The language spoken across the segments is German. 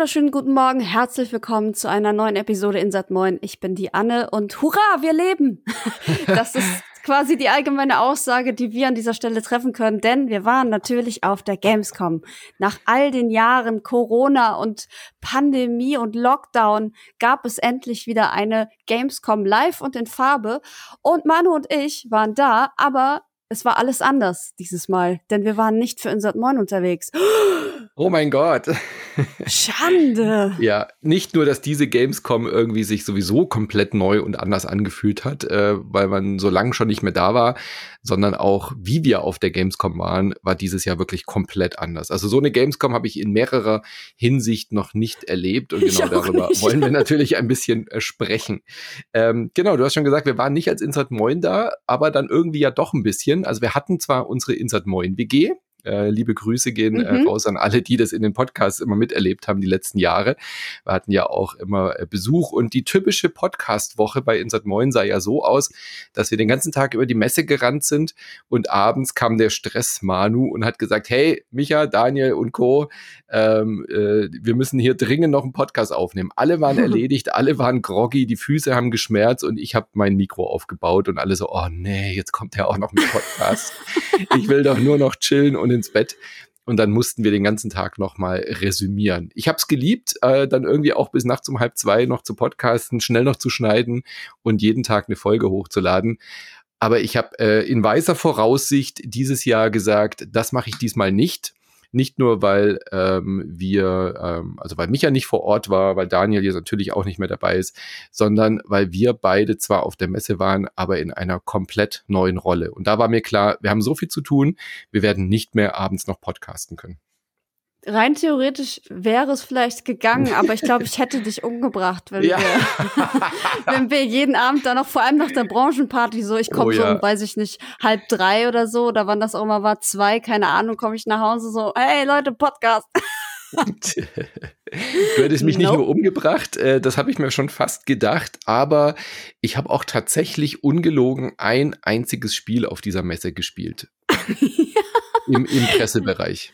wunderschönen guten Morgen, herzlich willkommen zu einer neuen Episode Insat Moin. Ich bin die Anne und hurra, wir leben! Das ist quasi die allgemeine Aussage, die wir an dieser Stelle treffen können, denn wir waren natürlich auf der Gamescom. Nach all den Jahren Corona und Pandemie und Lockdown gab es endlich wieder eine Gamescom live und in Farbe und Manu und ich waren da, aber es war alles anders dieses Mal, denn wir waren nicht für Insert Moin unterwegs. Oh mein Gott. Schande. ja, nicht nur, dass diese Gamescom irgendwie sich sowieso komplett neu und anders angefühlt hat, äh, weil man so lange schon nicht mehr da war, sondern auch, wie wir auf der Gamescom waren, war dieses Jahr wirklich komplett anders. Also so eine Gamescom habe ich in mehrerer Hinsicht noch nicht erlebt und genau darüber nicht. wollen wir natürlich ein bisschen äh, sprechen. Ähm, genau, du hast schon gesagt, wir waren nicht als Insert Moin da, aber dann irgendwie ja doch ein bisschen. Also wir hatten zwar unsere Insert Moin WG, äh, liebe Grüße gehen äh, mhm. äh, raus an alle, die das in den Podcasts immer miterlebt haben die letzten Jahre. Wir hatten ja auch immer äh, Besuch und die typische Podcast-Woche bei Insert Moin sah ja so aus, dass wir den ganzen Tag über die Messe gerannt sind und abends kam der Stress Manu und hat gesagt, hey, Micha, Daniel und Co., ähm, äh, wir müssen hier dringend noch einen Podcast aufnehmen. Alle waren erledigt, alle waren groggy, die Füße haben geschmerzt und ich habe mein Mikro aufgebaut und alle so, oh nee, jetzt kommt er auch noch mit Podcast. ich will doch nur noch chillen und ins Bett. Und dann mussten wir den ganzen Tag nochmal resümieren. Ich habe es geliebt, äh, dann irgendwie auch bis nachts um halb zwei noch zu podcasten, schnell noch zu schneiden und jeden Tag eine Folge hochzuladen. Aber ich habe äh, in weiser Voraussicht dieses Jahr gesagt, das mache ich diesmal nicht. Nicht nur, weil ähm, wir, ähm, also weil Micha nicht vor Ort war, weil Daniel jetzt natürlich auch nicht mehr dabei ist, sondern weil wir beide zwar auf der Messe waren, aber in einer komplett neuen Rolle. Und da war mir klar, wir haben so viel zu tun, wir werden nicht mehr abends noch podcasten können. Rein theoretisch wäre es vielleicht gegangen, aber ich glaube, ich hätte dich umgebracht, wenn, ja. wir, wenn wir jeden Abend dann noch, vor allem nach der Branchenparty, so, ich komme oh, so ja. um, weiß ich nicht, halb drei oder so, oder wann das auch immer war, zwei, keine Ahnung, komme ich nach Hause so, hey Leute, Podcast. du hättest mich nope. nicht nur umgebracht, äh, das habe ich mir schon fast gedacht, aber ich habe auch tatsächlich ungelogen ein einziges Spiel auf dieser Messe gespielt. Im, Im Pressebereich.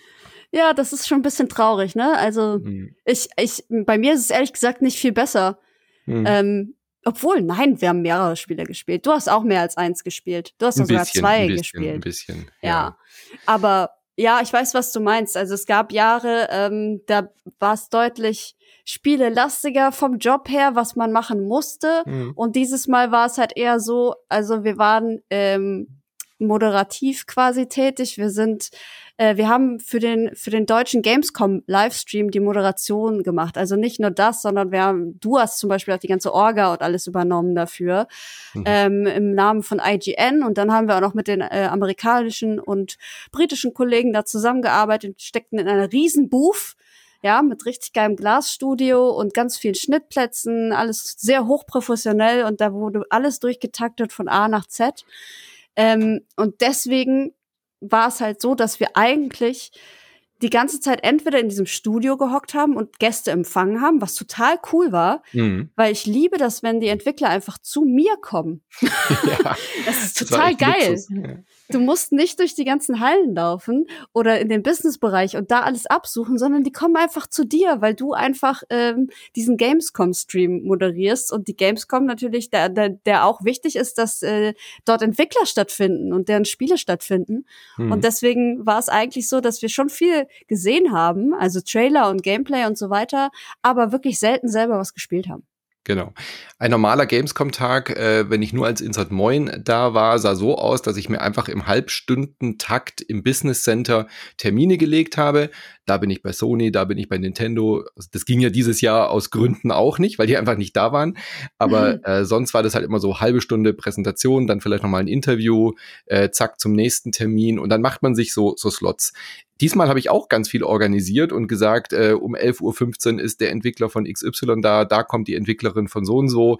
Ja, das ist schon ein bisschen traurig, ne? Also mhm. ich, ich, bei mir ist es ehrlich gesagt nicht viel besser. Mhm. Ähm, obwohl, nein, wir haben mehrere Spiele gespielt. Du hast auch mehr als eins gespielt. Du hast sogar zwei ein bisschen, gespielt. Ein bisschen. Ja. ja. Aber ja, ich weiß, was du meinst. Also es gab Jahre, ähm, da war es deutlich spielelastiger vom Job her, was man machen musste. Mhm. Und dieses Mal war es halt eher so, also wir waren ähm, moderativ quasi tätig. Wir sind äh, wir haben für den, für den deutschen Gamescom Livestream die Moderation gemacht. Also nicht nur das, sondern wir haben, du hast zum Beispiel auch die ganze Orga und alles übernommen dafür, mhm. ähm, im Namen von IGN. Und dann haben wir auch noch mit den äh, amerikanischen und britischen Kollegen da zusammengearbeitet, steckten in einer riesen Booth ja, mit richtig geilem Glasstudio und ganz vielen Schnittplätzen, alles sehr hochprofessionell und da wurde alles durchgetaktet von A nach Z. Ähm, und deswegen war es halt so, dass wir eigentlich die ganze Zeit entweder in diesem Studio gehockt haben und Gäste empfangen haben, was total cool war, mhm. weil ich liebe das, wenn die Entwickler einfach zu mir kommen. Ja, das ist total das geil. Luxus, ja. Du musst nicht durch die ganzen Hallen laufen oder in den Businessbereich und da alles absuchen, sondern die kommen einfach zu dir, weil du einfach ähm, diesen Gamescom-Stream moderierst und die Gamescom natürlich, der, der, der auch wichtig ist, dass äh, dort Entwickler stattfinden und deren Spiele stattfinden. Mhm. Und deswegen war es eigentlich so, dass wir schon viel gesehen haben, also Trailer und Gameplay und so weiter, aber wirklich selten selber was gespielt haben. Genau. Ein normaler Gamescom-Tag, äh, wenn ich nur als Insert Moin da war, sah so aus, dass ich mir einfach im Halbstundentakt im Business Center Termine gelegt habe. Da bin ich bei Sony, da bin ich bei Nintendo. Das ging ja dieses Jahr aus Gründen auch nicht, weil die einfach nicht da waren. Aber mhm. äh, sonst war das halt immer so halbe Stunde Präsentation, dann vielleicht nochmal ein Interview, äh, zack zum nächsten Termin und dann macht man sich so, so Slots. Diesmal habe ich auch ganz viel organisiert und gesagt, äh, um 11.15 Uhr ist der Entwickler von XY da, da kommt die Entwicklerin von so und so.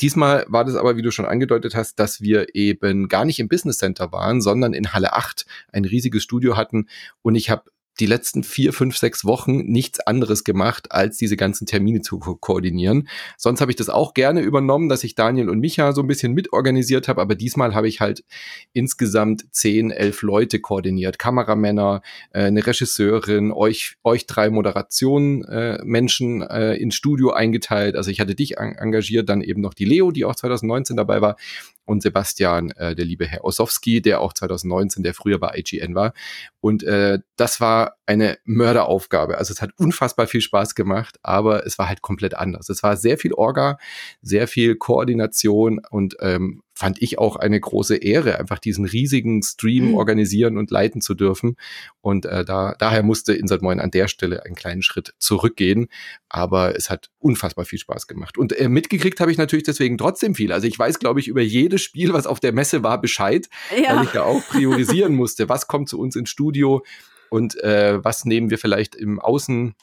Diesmal war das aber, wie du schon angedeutet hast, dass wir eben gar nicht im Business Center waren, sondern in Halle 8 ein riesiges Studio hatten und ich habe die letzten vier, fünf, sechs Wochen nichts anderes gemacht, als diese ganzen Termine zu ko koordinieren. Sonst habe ich das auch gerne übernommen, dass ich Daniel und Micha so ein bisschen mitorganisiert habe, aber diesmal habe ich halt insgesamt zehn, elf Leute koordiniert. Kameramänner, äh, eine Regisseurin, euch, euch drei Moderationen, äh, Menschen äh, ins Studio eingeteilt. Also ich hatte dich engagiert, dann eben noch die Leo, die auch 2019 dabei war und Sebastian, äh, der liebe Herr Ossowski, der auch 2019, der früher bei IGN war. Und äh, das war eine Mörderaufgabe. Also es hat unfassbar viel Spaß gemacht, aber es war halt komplett anders. Es war sehr viel Orga, sehr viel Koordination und ähm, fand ich auch eine große Ehre, einfach diesen riesigen Stream mhm. organisieren und leiten zu dürfen. Und äh, da, daher musste Insert Moin an der Stelle einen kleinen Schritt zurückgehen. Aber es hat unfassbar viel Spaß gemacht. Und äh, mitgekriegt habe ich natürlich deswegen trotzdem viel. Also ich weiß, glaube ich, über jedes Spiel, was auf der Messe war, Bescheid, ja. weil ich ja auch priorisieren musste. Was kommt zu uns ins Studio? Und äh, was nehmen wir vielleicht im Außen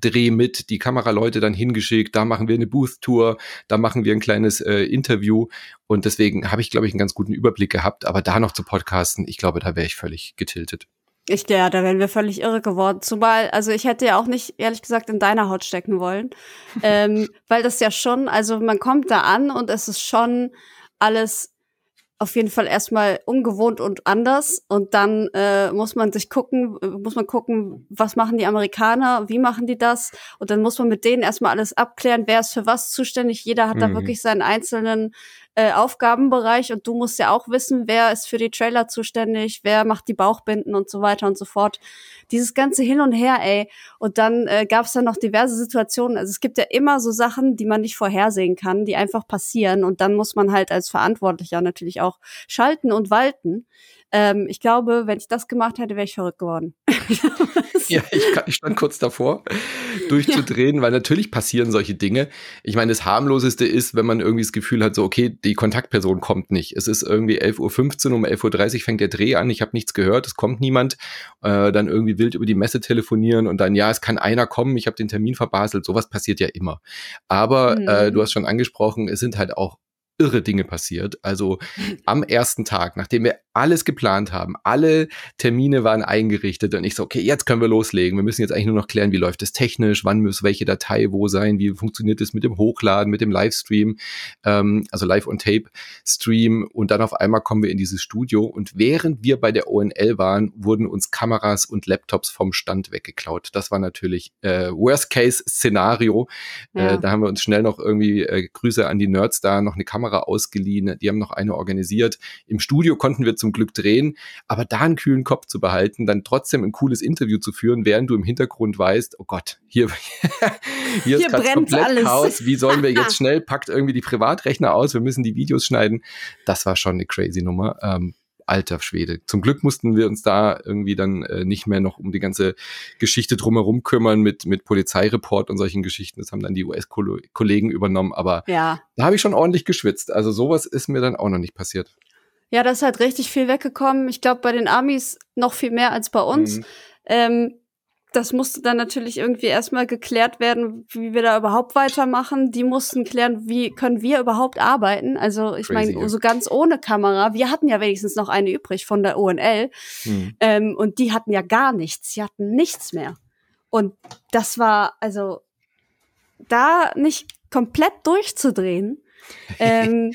Dreh mit, die Kameraleute dann hingeschickt, da machen wir eine Booth-Tour, da machen wir ein kleines äh, Interview und deswegen habe ich, glaube ich, einen ganz guten Überblick gehabt, aber da noch zu podcasten, ich glaube, da wäre ich völlig getiltet. Ich, ja, da wären wir völlig irre geworden. Zumal, also ich hätte ja auch nicht, ehrlich gesagt, in deiner Haut stecken wollen. ähm, weil das ja schon, also man kommt da an und es ist schon alles auf jeden Fall erstmal ungewohnt und anders und dann äh, muss man sich gucken, muss man gucken, was machen die Amerikaner, wie machen die das und dann muss man mit denen erstmal alles abklären, wer ist für was zuständig. Jeder hat mhm. da wirklich seinen einzelnen äh, Aufgabenbereich und du musst ja auch wissen, wer ist für die Trailer zuständig, wer macht die Bauchbinden und so weiter und so fort. Dieses ganze Hin und Her, ey. Und dann äh, gab es dann noch diverse Situationen. Also es gibt ja immer so Sachen, die man nicht vorhersehen kann, die einfach passieren. Und dann muss man halt als Verantwortlicher natürlich auch schalten und walten. Ähm, ich glaube, wenn ich das gemacht hätte, wäre ich verrückt geworden. ja, ich, ich, stand kurz davor, durchzudrehen, ja. weil natürlich passieren solche Dinge. Ich meine, das harmloseste ist, wenn man irgendwie das Gefühl hat, so, okay, die Kontaktperson kommt nicht. Es ist irgendwie 11.15 Uhr, um 11.30 Uhr fängt der Dreh an, ich habe nichts gehört, es kommt niemand. Äh, dann irgendwie wild über die Messe telefonieren und dann, ja, es kann einer kommen, ich habe den Termin verbaselt. Sowas passiert ja immer. Aber mhm. äh, du hast schon angesprochen, es sind halt auch irre Dinge passiert. Also am ersten Tag, nachdem wir alles geplant haben, alle Termine waren eingerichtet und ich so, okay, jetzt können wir loslegen. Wir müssen jetzt eigentlich nur noch klären, wie läuft es technisch, wann muss welche Datei wo sein, wie funktioniert es mit dem Hochladen, mit dem Livestream, ähm, also Live on Tape Stream und dann auf einmal kommen wir in dieses Studio und während wir bei der ONL waren, wurden uns Kameras und Laptops vom Stand weggeklaut. Das war natürlich äh, Worst-Case-Szenario. Äh, ja. Äh, da haben wir uns schnell noch irgendwie äh, Grüße an die Nerds da noch eine Kamera ausgeliehen, die haben noch eine organisiert. Im Studio konnten wir zum Glück drehen, aber da einen kühlen Kopf zu behalten, dann trotzdem ein cooles Interview zu führen, während du im Hintergrund weißt, oh Gott, hier, hier, hier ist komplett alles. Chaos, wie sollen wir jetzt schnell, packt irgendwie die Privatrechner aus, wir müssen die Videos schneiden. Das war schon eine crazy Nummer. Ähm, alter Schwede. Zum Glück mussten wir uns da irgendwie dann äh, nicht mehr noch um die ganze Geschichte drumherum kümmern mit, mit Polizeireport und solchen Geschichten. Das haben dann die US-Kollegen übernommen. Aber ja. da habe ich schon ordentlich geschwitzt. Also sowas ist mir dann auch noch nicht passiert. Ja, da ist halt richtig viel weggekommen. Ich glaube, bei den Amis noch viel mehr als bei uns. Mhm. Ähm, das musste dann natürlich irgendwie erstmal geklärt werden, wie wir da überhaupt weitermachen. Die mussten klären, wie können wir überhaupt arbeiten. Also ich meine, so ganz ohne Kamera. Wir hatten ja wenigstens noch eine übrig von der ONL. Hm. Ähm, und die hatten ja gar nichts. Sie hatten nichts mehr. Und das war, also da nicht komplett durchzudrehen. ähm,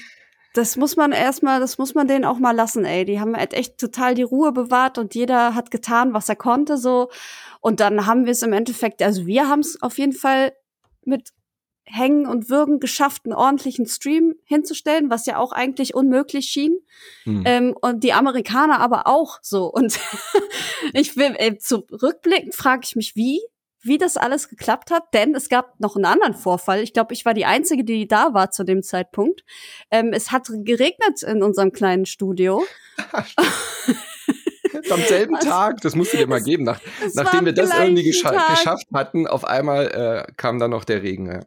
das muss man erstmal, das muss man denen auch mal lassen, ey. Die haben halt echt total die Ruhe bewahrt und jeder hat getan, was er konnte, so. Und dann haben wir es im Endeffekt, also wir haben es auf jeden Fall mit Hängen und Würgen geschafft, einen ordentlichen Stream hinzustellen, was ja auch eigentlich unmöglich schien. Hm. Ähm, und die Amerikaner aber auch so. Und ich will, ey, zurückblickend frage ich mich, wie wie das alles geklappt hat, denn es gab noch einen anderen Vorfall. Ich glaube, ich war die Einzige, die da war zu dem Zeitpunkt. Ähm, es hat geregnet in unserem kleinen Studio. Am selben also, Tag, das musst du dir mal geben. Nach, nachdem wir das irgendwie gescha Tag. geschafft hatten, auf einmal äh, kam dann noch der Regen. Ja.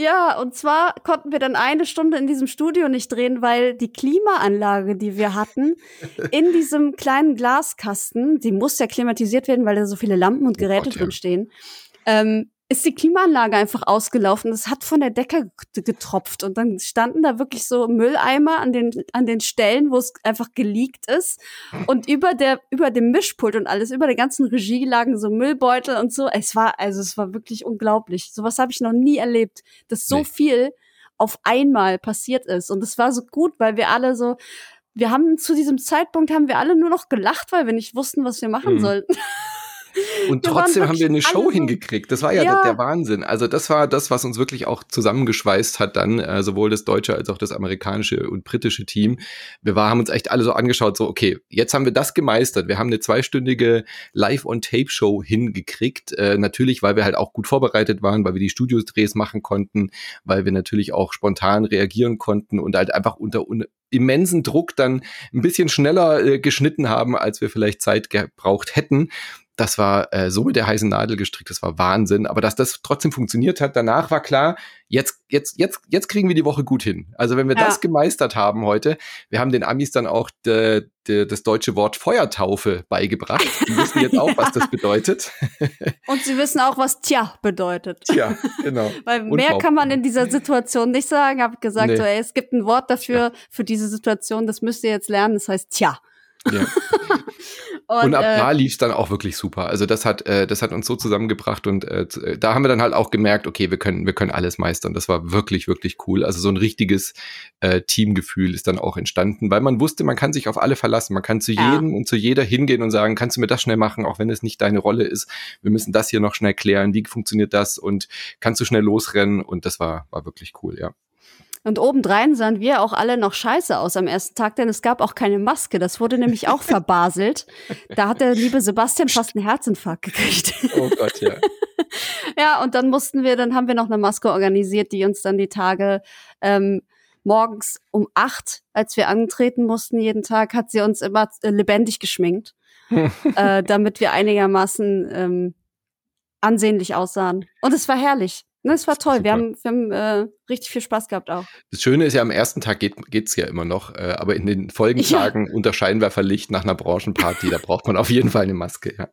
Ja, und zwar konnten wir dann eine Stunde in diesem Studio nicht drehen, weil die Klimaanlage, die wir hatten, in diesem kleinen Glaskasten, die muss ja klimatisiert werden, weil da so viele Lampen und oh Geräte oh Gott, drin stehen, ähm, ist die Klimaanlage einfach ausgelaufen. Es hat von der Decke getropft und dann standen da wirklich so Mülleimer an den an den Stellen, wo es einfach geleakt ist und über der über dem Mischpult und alles über der ganzen Regie lagen so Müllbeutel und so. Es war also es war wirklich unglaublich. Sowas habe ich noch nie erlebt, dass so nee. viel auf einmal passiert ist und es war so gut, weil wir alle so wir haben zu diesem Zeitpunkt haben wir alle nur noch gelacht, weil wir nicht wussten, was wir machen mhm. sollten. Und trotzdem haben wir eine Show hingekriegt. Das war ja, ja. Der, der, Wahnsinn. Also das war das, was uns wirklich auch zusammengeschweißt hat dann, äh, sowohl das deutsche als auch das amerikanische und britische Team. Wir war, haben uns echt alle so angeschaut, so okay, jetzt haben wir das gemeistert. Wir haben eine zweistündige Live-on-Tape-Show hingekriegt. Äh, natürlich, weil wir halt auch gut vorbereitet waren, weil wir die Studios-Drehs machen konnten, weil wir natürlich auch spontan reagieren konnten und halt einfach unter un immensen Druck dann ein bisschen schneller äh, geschnitten haben, als wir vielleicht Zeit gebraucht hätten das war äh, so mit der heißen Nadel gestrickt, das war Wahnsinn. Aber dass das trotzdem funktioniert hat, danach war klar, jetzt, jetzt, jetzt, jetzt kriegen wir die Woche gut hin. Also wenn wir ja. das gemeistert haben heute, wir haben den Amis dann auch de, de, das deutsche Wort Feuertaufe beigebracht. Die wissen jetzt auch, ja. was das bedeutet. Und sie wissen auch, was Tja bedeutet. Tja, genau. Weil mehr kann man in dieser Situation nicht sagen. Hab gesagt, nee. so, ey, es gibt ein Wort dafür, ja. für diese Situation, das müsst ihr jetzt lernen, das heißt Tja. Ja. und, und, ab äh, da lief es dann auch wirklich super. Also das hat, äh, das hat uns so zusammengebracht und äh, äh, da haben wir dann halt auch gemerkt, okay, wir können, wir können alles meistern. Das war wirklich, wirklich cool. Also so ein richtiges äh, Teamgefühl ist dann auch entstanden, weil man wusste, man kann sich auf alle verlassen. Man kann zu ja. jedem und zu jeder hingehen und sagen, kannst du mir das schnell machen, auch wenn es nicht deine Rolle ist. Wir müssen das hier noch schnell klären. Wie funktioniert das? Und kannst du schnell losrennen? Und das war, war wirklich cool, ja. Und obendrein sahen wir auch alle noch scheiße aus am ersten Tag, denn es gab auch keine Maske. Das wurde nämlich auch verbaselt. Da hat der liebe Sebastian fast einen Herzinfarkt gekriegt. Oh Gott, ja. ja, und dann mussten wir, dann haben wir noch eine Maske organisiert, die uns dann die Tage ähm, morgens um acht, als wir antreten mussten jeden Tag, hat sie uns immer äh, lebendig geschminkt, äh, damit wir einigermaßen ähm, ansehnlich aussahen. Und es war herrlich. Ne, es war toll. Super. Wir haben, wir haben äh, richtig viel Spaß gehabt auch. Das Schöne ist ja, am ersten Tag geht es ja immer noch, äh, aber in den Folgentagen ja. unter Scheinwerferlicht nach einer Branchenparty, da braucht man auf jeden Fall eine Maske. Ja.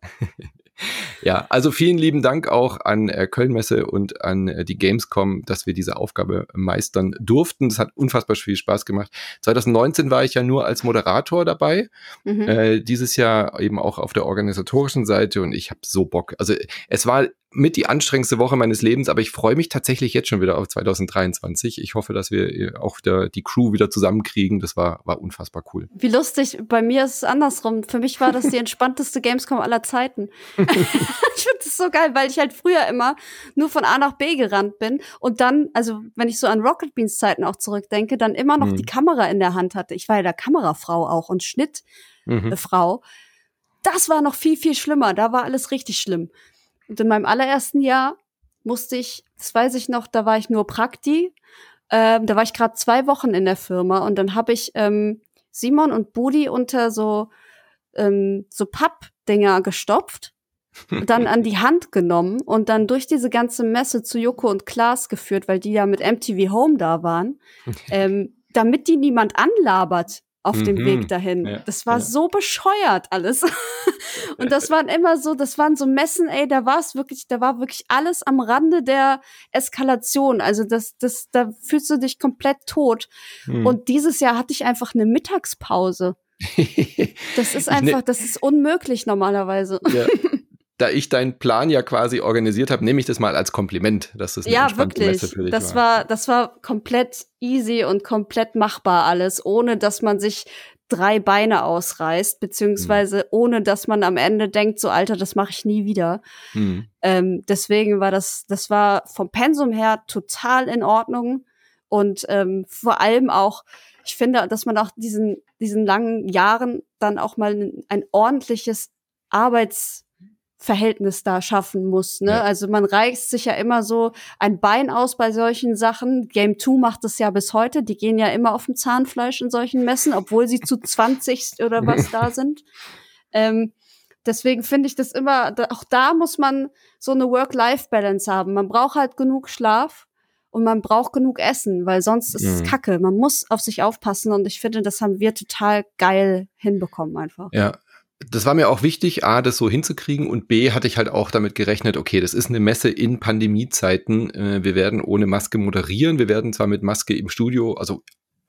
Ja, also vielen lieben Dank auch an äh, Kölnmesse und an äh, die Gamescom, dass wir diese Aufgabe meistern durften. Das hat unfassbar viel Spaß gemacht. 2019 war ich ja nur als Moderator dabei, mhm. äh, dieses Jahr eben auch auf der organisatorischen Seite und ich habe so Bock. Also es war mit die anstrengendste Woche meines Lebens, aber ich freue mich tatsächlich jetzt schon wieder auf 2023. Ich hoffe, dass wir äh, auch wieder die Crew wieder zusammenkriegen. Das war, war unfassbar cool. Wie lustig. Bei mir ist es andersrum. Für mich war das die entspannteste Gamescom aller Zeiten. ich finde das so geil, weil ich halt früher immer nur von A nach B gerannt bin und dann, also wenn ich so an Rocket Beans Zeiten auch zurückdenke, dann immer noch mhm. die Kamera in der Hand hatte. Ich war ja der Kamerafrau auch und Schnittfrau. Mhm. Das war noch viel, viel schlimmer. Da war alles richtig schlimm. Und in meinem allerersten Jahr musste ich, das weiß ich noch, da war ich nur Prakti. Ähm, da war ich gerade zwei Wochen in der Firma und dann habe ich ähm, Simon und Budi unter so ähm, so Pappdinger gestopft, dann an die Hand genommen und dann durch diese ganze Messe zu Joko und Klaas geführt, weil die ja mit MTV Home da waren, ähm, damit die niemand anlabert auf mhm. dem Weg dahin. Ja, das war ja. so bescheuert alles. und das waren immer so, das waren so Messen, ey, da war es wirklich, da war wirklich alles am Rande der Eskalation. Also das, das, da fühlst du dich komplett tot. Mhm. Und dieses Jahr hatte ich einfach eine Mittagspause. das ist ne einfach, das ist unmöglich normalerweise. Ja. da ich deinen Plan ja quasi organisiert habe, nehme ich das mal als Kompliment, dass das eine ja wirklich. Messe für dich das war. war. Das war komplett easy und komplett machbar alles, ohne dass man sich drei Beine ausreißt, beziehungsweise mhm. ohne dass man am Ende denkt, so Alter, das mache ich nie wieder. Mhm. Ähm, deswegen war das, das war vom Pensum her total in Ordnung und ähm, vor allem auch, ich finde, dass man auch diesen diesen langen Jahren dann auch mal ein, ein ordentliches Arbeits Verhältnis da schaffen muss. Ne? Ja. Also man reißt sich ja immer so ein Bein aus bei solchen Sachen. Game 2 macht es ja bis heute. Die gehen ja immer auf dem Zahnfleisch in solchen Messen, obwohl sie zu 20 oder was da sind. Ähm, deswegen finde ich das immer, auch da muss man so eine Work-Life-Balance haben. Man braucht halt genug Schlaf und man braucht genug Essen, weil sonst ist es mhm. Kacke. Man muss auf sich aufpassen und ich finde, das haben wir total geil hinbekommen einfach. Ja, das war mir auch wichtig, A, das so hinzukriegen und B, hatte ich halt auch damit gerechnet, okay, das ist eine Messe in Pandemiezeiten. Äh, wir werden ohne Maske moderieren. Wir werden zwar mit Maske im Studio, also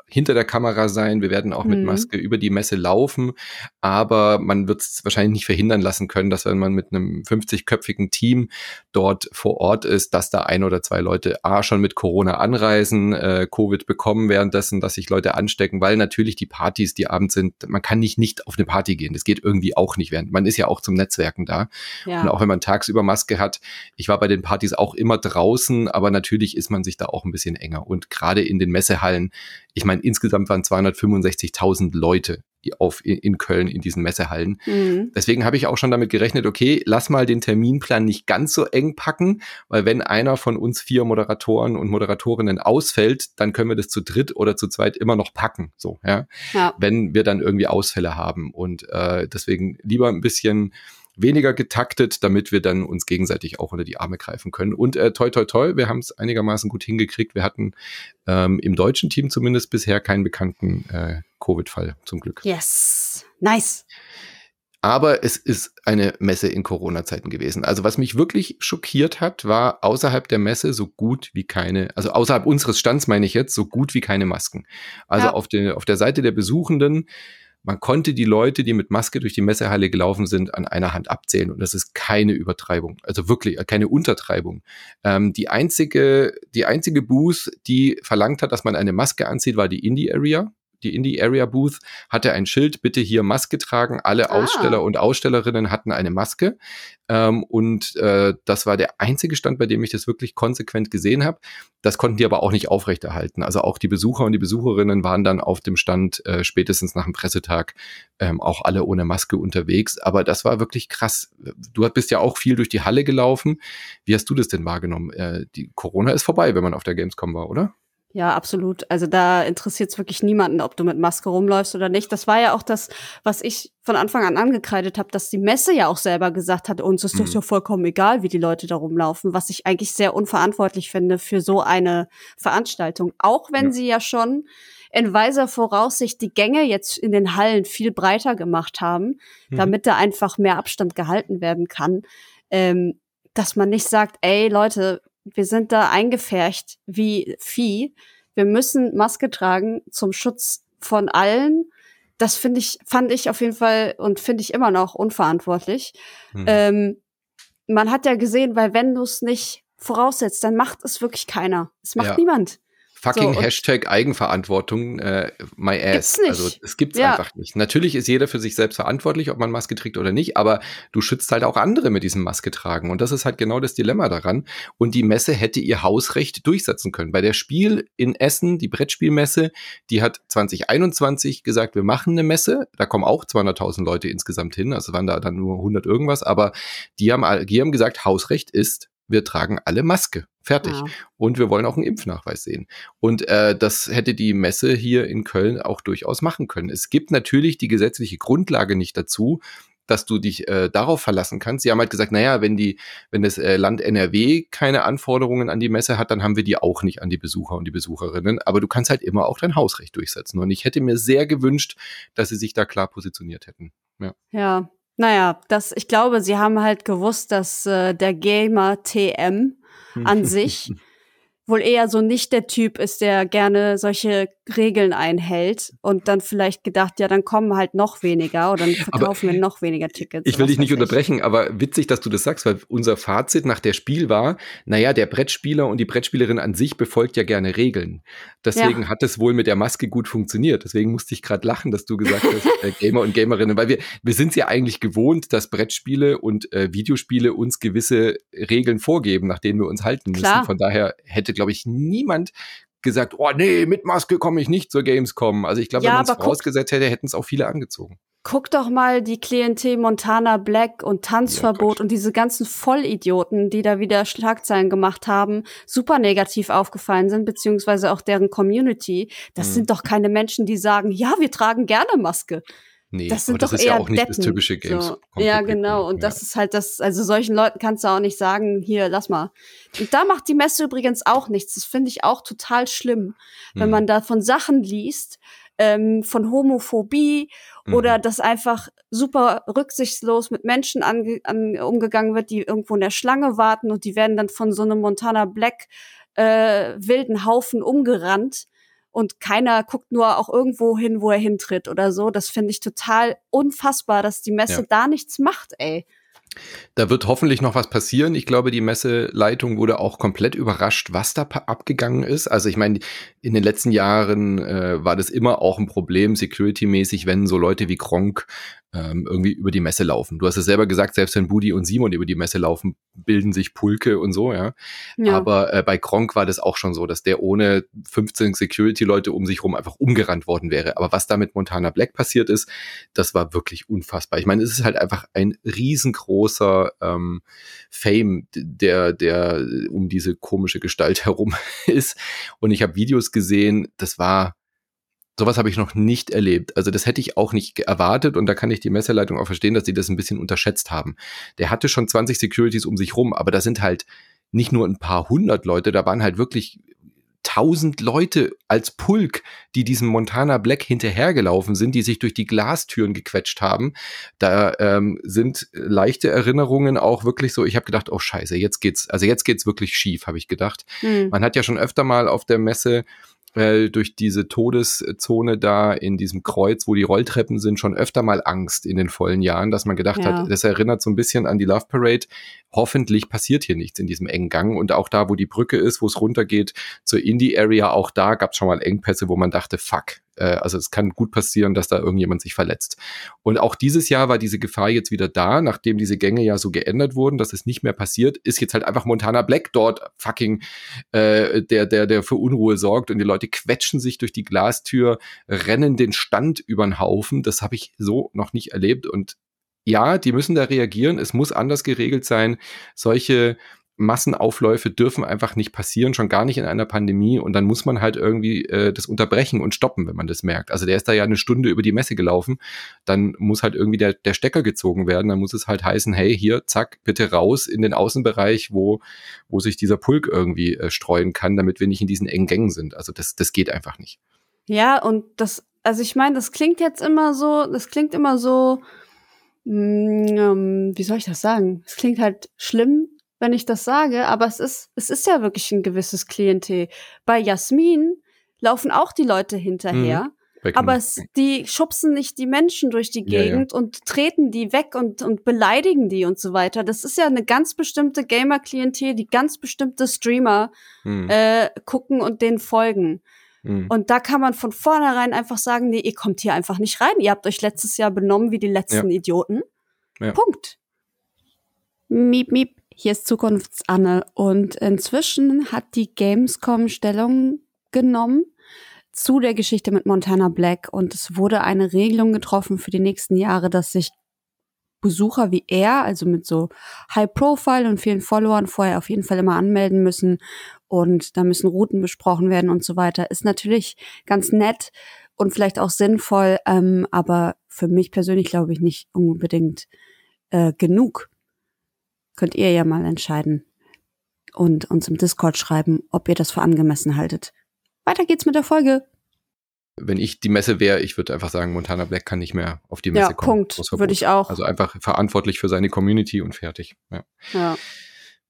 hinter der Kamera sein. Wir werden auch mit mhm. Maske über die Messe laufen, aber man wird es wahrscheinlich nicht verhindern lassen können, dass wenn man mit einem 50-köpfigen Team dort vor Ort ist, dass da ein oder zwei Leute A schon mit Corona anreisen, äh, Covid bekommen währenddessen, dass sich Leute anstecken, weil natürlich die Partys, die abends sind, man kann nicht nicht auf eine Party gehen. Das geht irgendwie auch nicht während. Man ist ja auch zum Netzwerken da. Ja. Und auch wenn man tagsüber Maske hat, ich war bei den Partys auch immer draußen, aber natürlich ist man sich da auch ein bisschen enger. Und gerade in den Messehallen ich meine, insgesamt waren 265.000 Leute auf, in Köln in diesen Messehallen. Mhm. Deswegen habe ich auch schon damit gerechnet, okay, lass mal den Terminplan nicht ganz so eng packen, weil wenn einer von uns vier Moderatoren und Moderatorinnen ausfällt, dann können wir das zu dritt oder zu zweit immer noch packen, so, ja. ja. Wenn wir dann irgendwie Ausfälle haben. Und äh, deswegen lieber ein bisschen weniger getaktet, damit wir dann uns gegenseitig auch unter die Arme greifen können. Und äh, toi, toi, toi, wir haben es einigermaßen gut hingekriegt. Wir hatten ähm, im deutschen Team zumindest bisher keinen bekannten äh, Covid-Fall, zum Glück. Yes, nice. Aber es ist eine Messe in Corona-Zeiten gewesen. Also was mich wirklich schockiert hat, war außerhalb der Messe so gut wie keine, also außerhalb unseres Stands meine ich jetzt, so gut wie keine Masken. Also ja. auf, den, auf der Seite der Besuchenden man konnte die Leute, die mit Maske durch die Messehalle gelaufen sind, an einer Hand abzählen. Und das ist keine Übertreibung. Also wirklich äh, keine Untertreibung. Ähm, die einzige, die einzige Booth, die verlangt hat, dass man eine Maske anzieht, war die Indie Area die Indie Area Booth hatte ein Schild, bitte hier Maske tragen. Alle ah. Aussteller und Ausstellerinnen hatten eine Maske. Ähm, und äh, das war der einzige Stand, bei dem ich das wirklich konsequent gesehen habe. Das konnten die aber auch nicht aufrechterhalten. Also auch die Besucher und die Besucherinnen waren dann auf dem Stand äh, spätestens nach dem Pressetag ähm, auch alle ohne Maske unterwegs. Aber das war wirklich krass. Du bist ja auch viel durch die Halle gelaufen. Wie hast du das denn wahrgenommen? Äh, die Corona ist vorbei, wenn man auf der Gamescom war, oder? Ja, absolut. Also da interessiert es wirklich niemanden, ob du mit Maske rumläufst oder nicht. Das war ja auch das, was ich von Anfang an angekreidet habe, dass die Messe ja auch selber gesagt hat, uns ist mhm. doch so vollkommen egal, wie die Leute da rumlaufen, was ich eigentlich sehr unverantwortlich finde für so eine Veranstaltung. Auch wenn ja. sie ja schon in weiser Voraussicht die Gänge jetzt in den Hallen viel breiter gemacht haben, mhm. damit da einfach mehr Abstand gehalten werden kann. Ähm, dass man nicht sagt, ey Leute, wir sind da eingefärcht wie Vieh. Wir müssen Maske tragen zum Schutz von allen. Das finde ich, fand ich auf jeden Fall und finde ich immer noch unverantwortlich. Hm. Ähm, man hat ja gesehen, weil wenn du es nicht voraussetzt, dann macht es wirklich keiner. Es macht ja. niemand. Fucking so, Hashtag Eigenverantwortung, äh, my ass. Also es gibt's ja. einfach nicht. Natürlich ist jeder für sich selbst verantwortlich, ob man Maske trägt oder nicht, aber du schützt halt auch andere mit diesem Maske tragen. Und das ist halt genau das Dilemma daran. Und die Messe hätte ihr Hausrecht durchsetzen können. Bei der Spiel in Essen, die Brettspielmesse, die hat 2021 gesagt, wir machen eine Messe. Da kommen auch 200.000 Leute insgesamt hin. Also waren da dann nur 100 irgendwas. Aber die haben, die haben gesagt, Hausrecht ist wir tragen alle Maske. Fertig. Ja. Und wir wollen auch einen Impfnachweis sehen. Und äh, das hätte die Messe hier in Köln auch durchaus machen können. Es gibt natürlich die gesetzliche Grundlage nicht dazu, dass du dich äh, darauf verlassen kannst. Sie haben halt gesagt, naja, wenn die, wenn das äh, Land NRW keine Anforderungen an die Messe hat, dann haben wir die auch nicht an die Besucher und die Besucherinnen. Aber du kannst halt immer auch dein Hausrecht durchsetzen. Und ich hätte mir sehr gewünscht, dass sie sich da klar positioniert hätten. Ja. ja, naja, das, ich glaube, sie haben halt gewusst, dass äh, der Gamer TM an sich wohl eher so nicht der Typ ist, der gerne solche Regeln einhält und dann vielleicht gedacht, ja, dann kommen halt noch weniger oder dann verkaufen aber wir noch weniger Tickets. Ich will dich nicht unterbrechen, aber witzig, dass du das sagst, weil unser Fazit nach der Spiel war, naja, der Brettspieler und die Brettspielerin an sich befolgt ja gerne Regeln. Deswegen ja. hat es wohl mit der Maske gut funktioniert. Deswegen musste ich gerade lachen, dass du gesagt hast, äh, Gamer und Gamerinnen, weil wir, wir sind ja eigentlich gewohnt, dass Brettspiele und äh, Videospiele uns gewisse Regeln vorgeben, nach denen wir uns halten müssen. Klar. Von daher hätte, glaube ich, niemand gesagt, oh nee, mit Maske komme ich nicht zur Gamescom. Also ich glaube, ja, wenn man es vorausgesetzt hätte, hätten es auch viele angezogen. Guck doch mal die Klientel Montana Black und Tanzverbot ja, und diese ganzen Vollidioten, die da wieder Schlagzeilen gemacht haben, super negativ aufgefallen sind, beziehungsweise auch deren Community. Das mhm. sind doch keine Menschen, die sagen, ja, wir tragen gerne Maske. Nee, das sind doch das ist eher ja auch nicht Deppen. das typische Games. So. Ja, genau. Und ja. das ist halt das, also solchen Leuten kannst du auch nicht sagen, hier, lass mal. Und da macht die Messe übrigens auch nichts. Das finde ich auch total schlimm, wenn hm. man da von Sachen liest, ähm, von Homophobie mhm. oder dass einfach super rücksichtslos mit Menschen ange an, umgegangen wird, die irgendwo in der Schlange warten und die werden dann von so einem Montana Black äh, wilden Haufen umgerannt und keiner guckt nur auch irgendwo hin, wo er hintritt oder so. Das finde ich total unfassbar, dass die Messe ja. da nichts macht, ey. Da wird hoffentlich noch was passieren. Ich glaube, die Messeleitung wurde auch komplett überrascht, was da abgegangen ist. Also ich meine, in den letzten Jahren äh, war das immer auch ein Problem, security-mäßig, wenn so Leute wie Gronk ähm, irgendwie über die Messe laufen. Du hast es selber gesagt, selbst wenn Budi und Simon über die Messe laufen, bilden sich Pulke und so, ja. ja. Aber äh, bei Gronk war das auch schon so, dass der ohne 15 Security-Leute um sich rum einfach umgerannt worden wäre. Aber was da mit Montana Black passiert ist, das war wirklich unfassbar. Ich meine, es ist halt einfach ein riesengroßer ähm, Fame, der, der um diese komische Gestalt herum ist. Und ich habe Videos gesehen, das war sowas habe ich noch nicht erlebt. Also das hätte ich auch nicht erwartet und da kann ich die Messeleitung auch verstehen, dass die das ein bisschen unterschätzt haben. Der hatte schon 20 Securities um sich rum, aber da sind halt nicht nur ein paar hundert Leute, da waren halt wirklich tausend Leute als Pulk, die diesem Montana Black hinterhergelaufen sind, die sich durch die Glastüren gequetscht haben. Da ähm, sind leichte Erinnerungen auch wirklich so. Ich habe gedacht, oh Scheiße, jetzt geht's, also jetzt geht's wirklich schief, habe ich gedacht. Hm. Man hat ja schon öfter mal auf der Messe äh, durch diese Todeszone da in diesem Kreuz, wo die Rolltreppen sind, schon öfter mal Angst in den vollen Jahren, dass man gedacht ja. hat, das erinnert so ein bisschen an die Love Parade. Hoffentlich passiert hier nichts in diesem engen Gang. Und auch da, wo die Brücke ist, wo es runtergeht zur Indie-Area, auch da gab es schon mal Engpässe, wo man dachte, fuck, äh, also es kann gut passieren, dass da irgendjemand sich verletzt. Und auch dieses Jahr war diese Gefahr jetzt wieder da, nachdem diese Gänge ja so geändert wurden, dass es nicht mehr passiert, ist jetzt halt einfach Montana Black dort fucking äh, der, der, der für Unruhe sorgt und die Leute quetschen sich durch die Glastür, rennen den Stand über den Haufen. Das habe ich so noch nicht erlebt und ja, die müssen da reagieren. Es muss anders geregelt sein. Solche Massenaufläufe dürfen einfach nicht passieren, schon gar nicht in einer Pandemie. Und dann muss man halt irgendwie äh, das unterbrechen und stoppen, wenn man das merkt. Also der ist da ja eine Stunde über die Messe gelaufen. Dann muss halt irgendwie der, der Stecker gezogen werden. Dann muss es halt heißen, hey, hier, zack, bitte raus in den Außenbereich, wo, wo sich dieser Pulk irgendwie äh, streuen kann, damit wir nicht in diesen engen Gängen sind. Also das, das geht einfach nicht. Ja, und das, also ich meine, das klingt jetzt immer so, das klingt immer so, mm, ähm, wie soll ich das sagen? Es klingt halt schlimm, wenn ich das sage, aber es ist, es ist ja wirklich ein gewisses Klientel. Bei Jasmin laufen auch die Leute hinterher. Mhm. Aber es, die schubsen nicht die Menschen durch die Gegend ja, ja. und treten die weg und, und beleidigen die und so weiter. Das ist ja eine ganz bestimmte Gamer-Klientel, die ganz bestimmte Streamer mhm. äh, gucken und denen folgen. Mhm. Und da kann man von vornherein einfach sagen, nee, ihr kommt hier einfach nicht rein. Ihr habt euch letztes Jahr benommen wie die letzten ja. Idioten. Punkt. Miep, miep. Hier ist Zukunftsanne. Und inzwischen hat die Gamescom Stellung genommen zu der Geschichte mit Montana Black. Und es wurde eine Regelung getroffen für die nächsten Jahre, dass sich Besucher wie er, also mit so High Profile und vielen Followern vorher auf jeden Fall immer anmelden müssen. Und da müssen Routen besprochen werden und so weiter. Ist natürlich ganz nett und vielleicht auch sinnvoll, ähm, aber für mich persönlich glaube ich nicht unbedingt äh, genug könnt ihr ja mal entscheiden und uns im Discord schreiben, ob ihr das für angemessen haltet. Weiter geht's mit der Folge. Wenn ich die Messe wäre, ich würde einfach sagen, Montana Black kann nicht mehr auf die Messe ja, kommen. Punkt. Würde ich auch. Also einfach verantwortlich für seine Community und fertig. Ja. ja.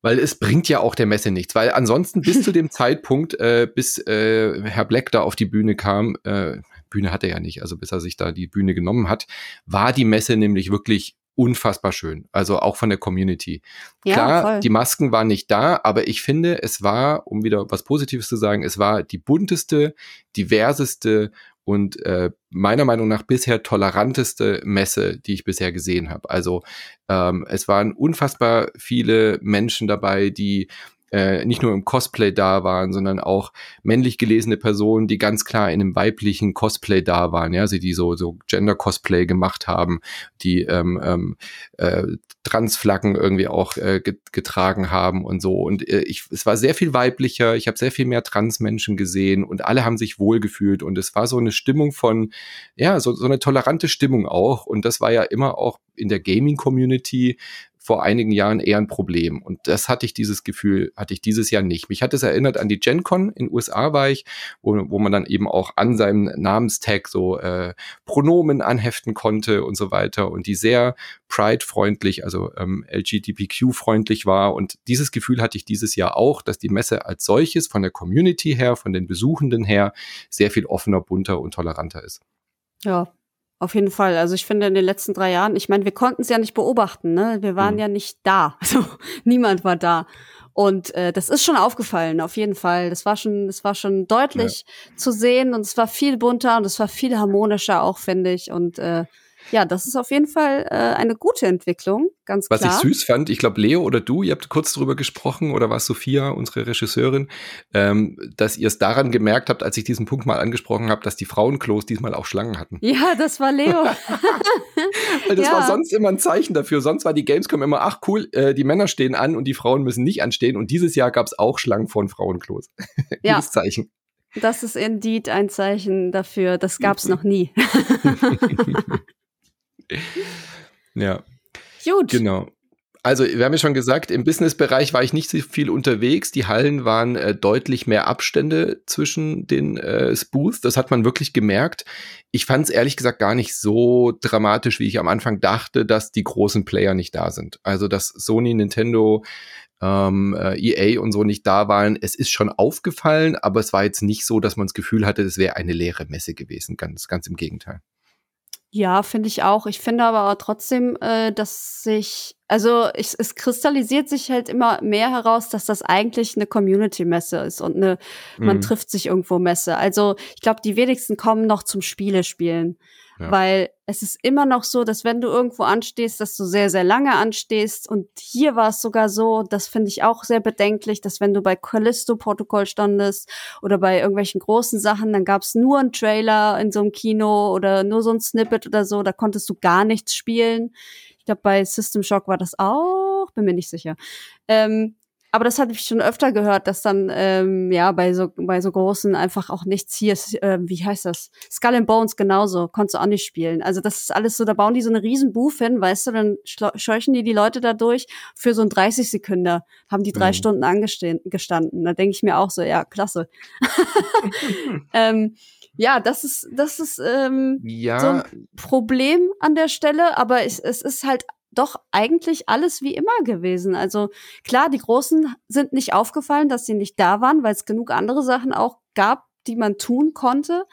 Weil es bringt ja auch der Messe nichts. Weil ansonsten bis zu dem Zeitpunkt, äh, bis äh, Herr Black da auf die Bühne kam, äh, Bühne hat er ja nicht, also bis er sich da die Bühne genommen hat, war die Messe nämlich wirklich unfassbar schön. Also auch von der Community. Ja, Klar, voll. die Masken waren nicht da, aber ich finde, es war, um wieder was Positives zu sagen, es war die bunteste, diverseste und äh, meiner Meinung nach bisher toleranteste Messe, die ich bisher gesehen habe. Also ähm, es waren unfassbar viele Menschen dabei, die äh, nicht nur im Cosplay da waren, sondern auch männlich gelesene Personen, die ganz klar in einem weiblichen Cosplay da waren, ja, also die so, so Gender-Cosplay gemacht haben, die ähm, ähm, äh, Transflaggen irgendwie auch äh, getragen haben und so. Und äh, ich, es war sehr viel weiblicher, ich habe sehr viel mehr Transmenschen gesehen und alle haben sich wohlgefühlt und es war so eine Stimmung von, ja, so, so eine tolerante Stimmung auch. Und das war ja immer auch in der Gaming-Community vor einigen Jahren eher ein Problem. Und das hatte ich dieses Gefühl, hatte ich dieses Jahr nicht. Mich hat es erinnert an die GenCon in USA war ich, wo, wo man dann eben auch an seinem Namenstag so äh, Pronomen anheften konnte und so weiter und die sehr Pride-freundlich, also ähm, LGBTQ-freundlich war. Und dieses Gefühl hatte ich dieses Jahr auch, dass die Messe als solches von der Community her, von den Besuchenden her sehr viel offener, bunter und toleranter ist. Ja, auf jeden Fall. Also ich finde in den letzten drei Jahren, ich meine, wir konnten es ja nicht beobachten, ne? Wir waren mhm. ja nicht da. Also niemand war da. Und äh, das ist schon aufgefallen, auf jeden Fall. Das war schon, das war schon deutlich ja. zu sehen und es war viel bunter und es war viel harmonischer auch, finde ich. Und äh, ja, das ist auf jeden Fall äh, eine gute Entwicklung, ganz Was klar. Was ich süß fand, ich glaube, Leo oder du, ihr habt kurz drüber gesprochen, oder war Sophia, unsere Regisseurin, ähm, dass ihr es daran gemerkt habt, als ich diesen Punkt mal angesprochen habe, dass die Frauenklos diesmal auch Schlangen hatten. Ja, das war Leo. Weil das ja. war sonst immer ein Zeichen dafür. Sonst war die Gamescom immer, ach cool, äh, die Männer stehen an und die Frauen müssen nicht anstehen. Und dieses Jahr gab es auch Schlangen von Frauenklos. ja. Gutes Zeichen. Das ist indeed ein Zeichen dafür. Das gab es noch nie. ja. Gut. Genau. Also, wir haben ja schon gesagt, im Businessbereich war ich nicht so viel unterwegs. Die Hallen waren äh, deutlich mehr Abstände zwischen den äh, Booths. Das hat man wirklich gemerkt. Ich fand es ehrlich gesagt gar nicht so dramatisch, wie ich am Anfang dachte, dass die großen Player nicht da sind. Also, dass Sony, Nintendo, ähm, äh, EA und so nicht da waren. Es ist schon aufgefallen, aber es war jetzt nicht so, dass man das Gefühl hatte, es wäre eine leere Messe gewesen. Ganz, ganz im Gegenteil. Ja, finde ich auch. Ich finde aber trotzdem, äh, dass sich, also ich, es kristallisiert sich halt immer mehr heraus, dass das eigentlich eine Community-Messe ist und eine, mhm. man trifft sich irgendwo Messe. Also ich glaube, die wenigsten kommen noch zum Spiele spielen. Weil es ist immer noch so, dass wenn du irgendwo anstehst, dass du sehr, sehr lange anstehst. Und hier war es sogar so, das finde ich auch sehr bedenklich, dass wenn du bei Callisto-Protokoll standest oder bei irgendwelchen großen Sachen, dann gab es nur einen Trailer in so einem Kino oder nur so ein Snippet oder so, da konntest du gar nichts spielen. Ich glaube, bei System Shock war das auch, bin mir nicht sicher. Ähm, aber das hatte ich schon öfter gehört, dass dann ähm, ja bei so bei so großen einfach auch nichts hier ist, äh, wie heißt das? Skull and Bones genauso, konntest du auch nicht spielen. Also das ist alles so, da bauen die so eine riesen Booth hin, weißt du, dann scheuchen die die Leute da durch für so ein 30 Sekunden, haben die drei mhm. Stunden angestanden. Da denke ich mir auch so, ja, klasse. ähm, ja, das ist, das ist ähm, ja. so ein Problem an der Stelle, aber es, es ist halt doch eigentlich alles wie immer gewesen. Also klar, die Großen sind nicht aufgefallen, dass sie nicht da waren, weil es genug andere Sachen auch gab, die man tun konnte.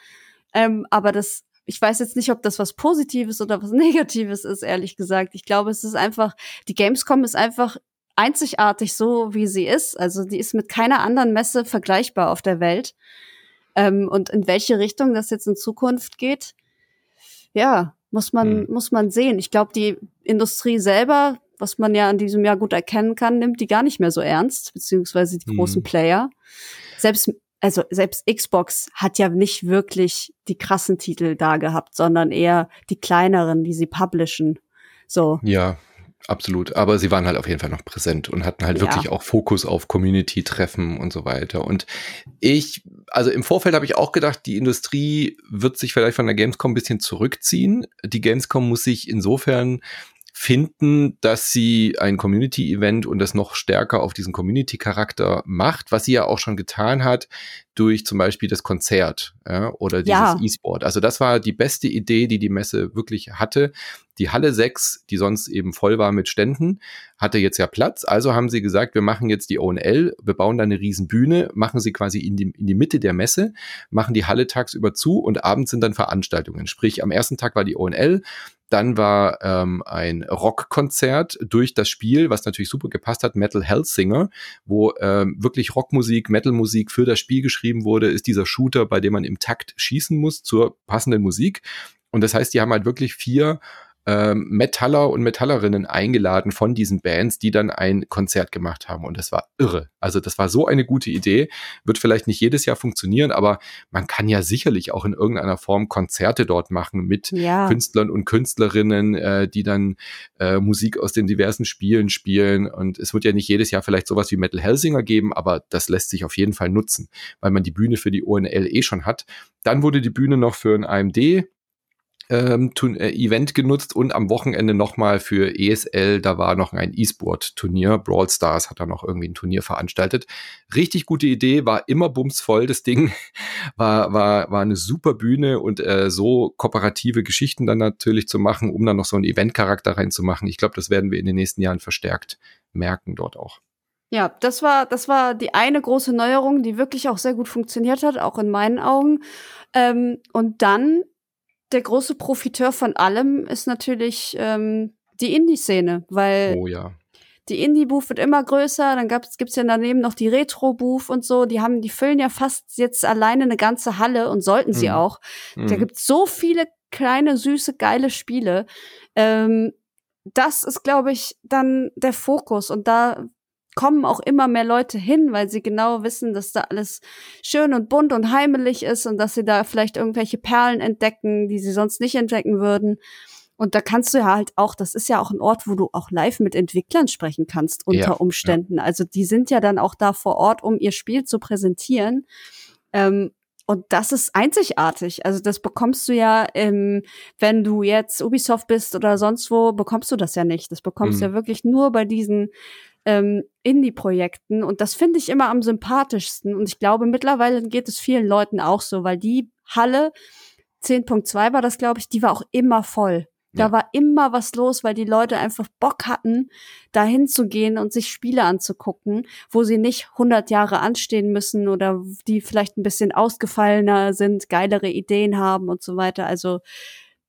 Ähm, aber das, ich weiß jetzt nicht, ob das was Positives oder was Negatives ist, ehrlich gesagt. Ich glaube, es ist einfach, die Gamescom ist einfach einzigartig so, wie sie ist. Also die ist mit keiner anderen Messe vergleichbar auf der Welt. Ähm, und in welche Richtung das jetzt in Zukunft geht, ja, muss man, mhm. muss man sehen. Ich glaube, die Industrie selber, was man ja in diesem Jahr gut erkennen kann, nimmt die gar nicht mehr so ernst, beziehungsweise die mhm. großen Player. Selbst, also selbst Xbox hat ja nicht wirklich die krassen Titel da gehabt, sondern eher die kleineren, die sie publishen. So. Ja, Absolut, aber sie waren halt auf jeden Fall noch präsent und hatten halt ja. wirklich auch Fokus auf Community-Treffen und so weiter. Und ich, also im Vorfeld habe ich auch gedacht, die Industrie wird sich vielleicht von der Gamescom ein bisschen zurückziehen. Die Gamescom muss sich insofern finden, dass sie ein Community-Event und das noch stärker auf diesen Community-Charakter macht, was sie ja auch schon getan hat durch zum Beispiel das Konzert ja, oder dieses ja. E-Sport. Also das war die beste Idee, die die Messe wirklich hatte. Die Halle 6, die sonst eben voll war mit Ständen, hatte jetzt ja Platz. Also haben sie gesagt, wir machen jetzt die ONL, wir bauen da eine riesen Bühne, machen sie quasi in die, in die Mitte der Messe, machen die Halle tagsüber zu und abends sind dann Veranstaltungen. Sprich, am ersten Tag war die ONL, dann war ähm, ein Rockkonzert durch das Spiel, was natürlich super gepasst hat, Metal Hellsinger, wo ähm, wirklich Rockmusik, Metalmusik für das Spiel geschrieben wurde, ist dieser Shooter, bei dem man im Takt schießen muss zur passenden Musik. Und das heißt, die haben halt wirklich vier ähm, Metaller und Metallerinnen eingeladen von diesen Bands, die dann ein Konzert gemacht haben. Und das war irre. Also das war so eine gute Idee. Wird vielleicht nicht jedes Jahr funktionieren, aber man kann ja sicherlich auch in irgendeiner Form Konzerte dort machen mit ja. Künstlern und Künstlerinnen, äh, die dann äh, Musik aus den diversen Spielen spielen. Und es wird ja nicht jedes Jahr vielleicht sowas wie Metal Hellsinger geben, aber das lässt sich auf jeden Fall nutzen, weil man die Bühne für die ONL eh schon hat. Dann wurde die Bühne noch für ein AMD ähm, äh, Event genutzt und am Wochenende nochmal für ESL, da war noch ein E-Sport-Turnier. Brawl Stars hat da noch irgendwie ein Turnier veranstaltet. Richtig gute Idee, war immer bumsvoll, das Ding. War, war, war eine super Bühne und äh, so kooperative Geschichten dann natürlich zu machen, um dann noch so einen Event-Charakter reinzumachen. Ich glaube, das werden wir in den nächsten Jahren verstärkt merken dort auch. Ja, das war, das war die eine große Neuerung, die wirklich auch sehr gut funktioniert hat, auch in meinen Augen. Ähm, und dann der große Profiteur von allem ist natürlich ähm, die Indie-Szene, weil oh, ja. die Indie-Booth wird immer größer, dann gab's, gibt's ja daneben noch die Retro-Booth und so, die haben, die füllen ja fast jetzt alleine eine ganze Halle und sollten sie mhm. auch. Mhm. Da gibt's so viele kleine, süße, geile Spiele. Ähm, das ist, glaube ich, dann der Fokus und da kommen auch immer mehr Leute hin, weil sie genau wissen, dass da alles schön und bunt und heimelig ist und dass sie da vielleicht irgendwelche Perlen entdecken, die sie sonst nicht entdecken würden. Und da kannst du ja halt auch, das ist ja auch ein Ort, wo du auch live mit Entwicklern sprechen kannst unter ja, Umständen. Ja. Also die sind ja dann auch da vor Ort, um ihr Spiel zu präsentieren. Ähm, und das ist einzigartig. Also das bekommst du ja, ähm, wenn du jetzt Ubisoft bist oder sonst wo, bekommst du das ja nicht. Das bekommst du mhm. ja wirklich nur bei diesen ähm, Indie-Projekten. Und das finde ich immer am sympathischsten. Und ich glaube, mittlerweile geht es vielen Leuten auch so, weil die Halle 10.2 war das, glaube ich, die war auch immer voll. Da ja. war immer was los, weil die Leute einfach Bock hatten, dahin zu gehen und sich Spiele anzugucken, wo sie nicht 100 Jahre anstehen müssen oder die vielleicht ein bisschen ausgefallener sind, geilere Ideen haben und so weiter. Also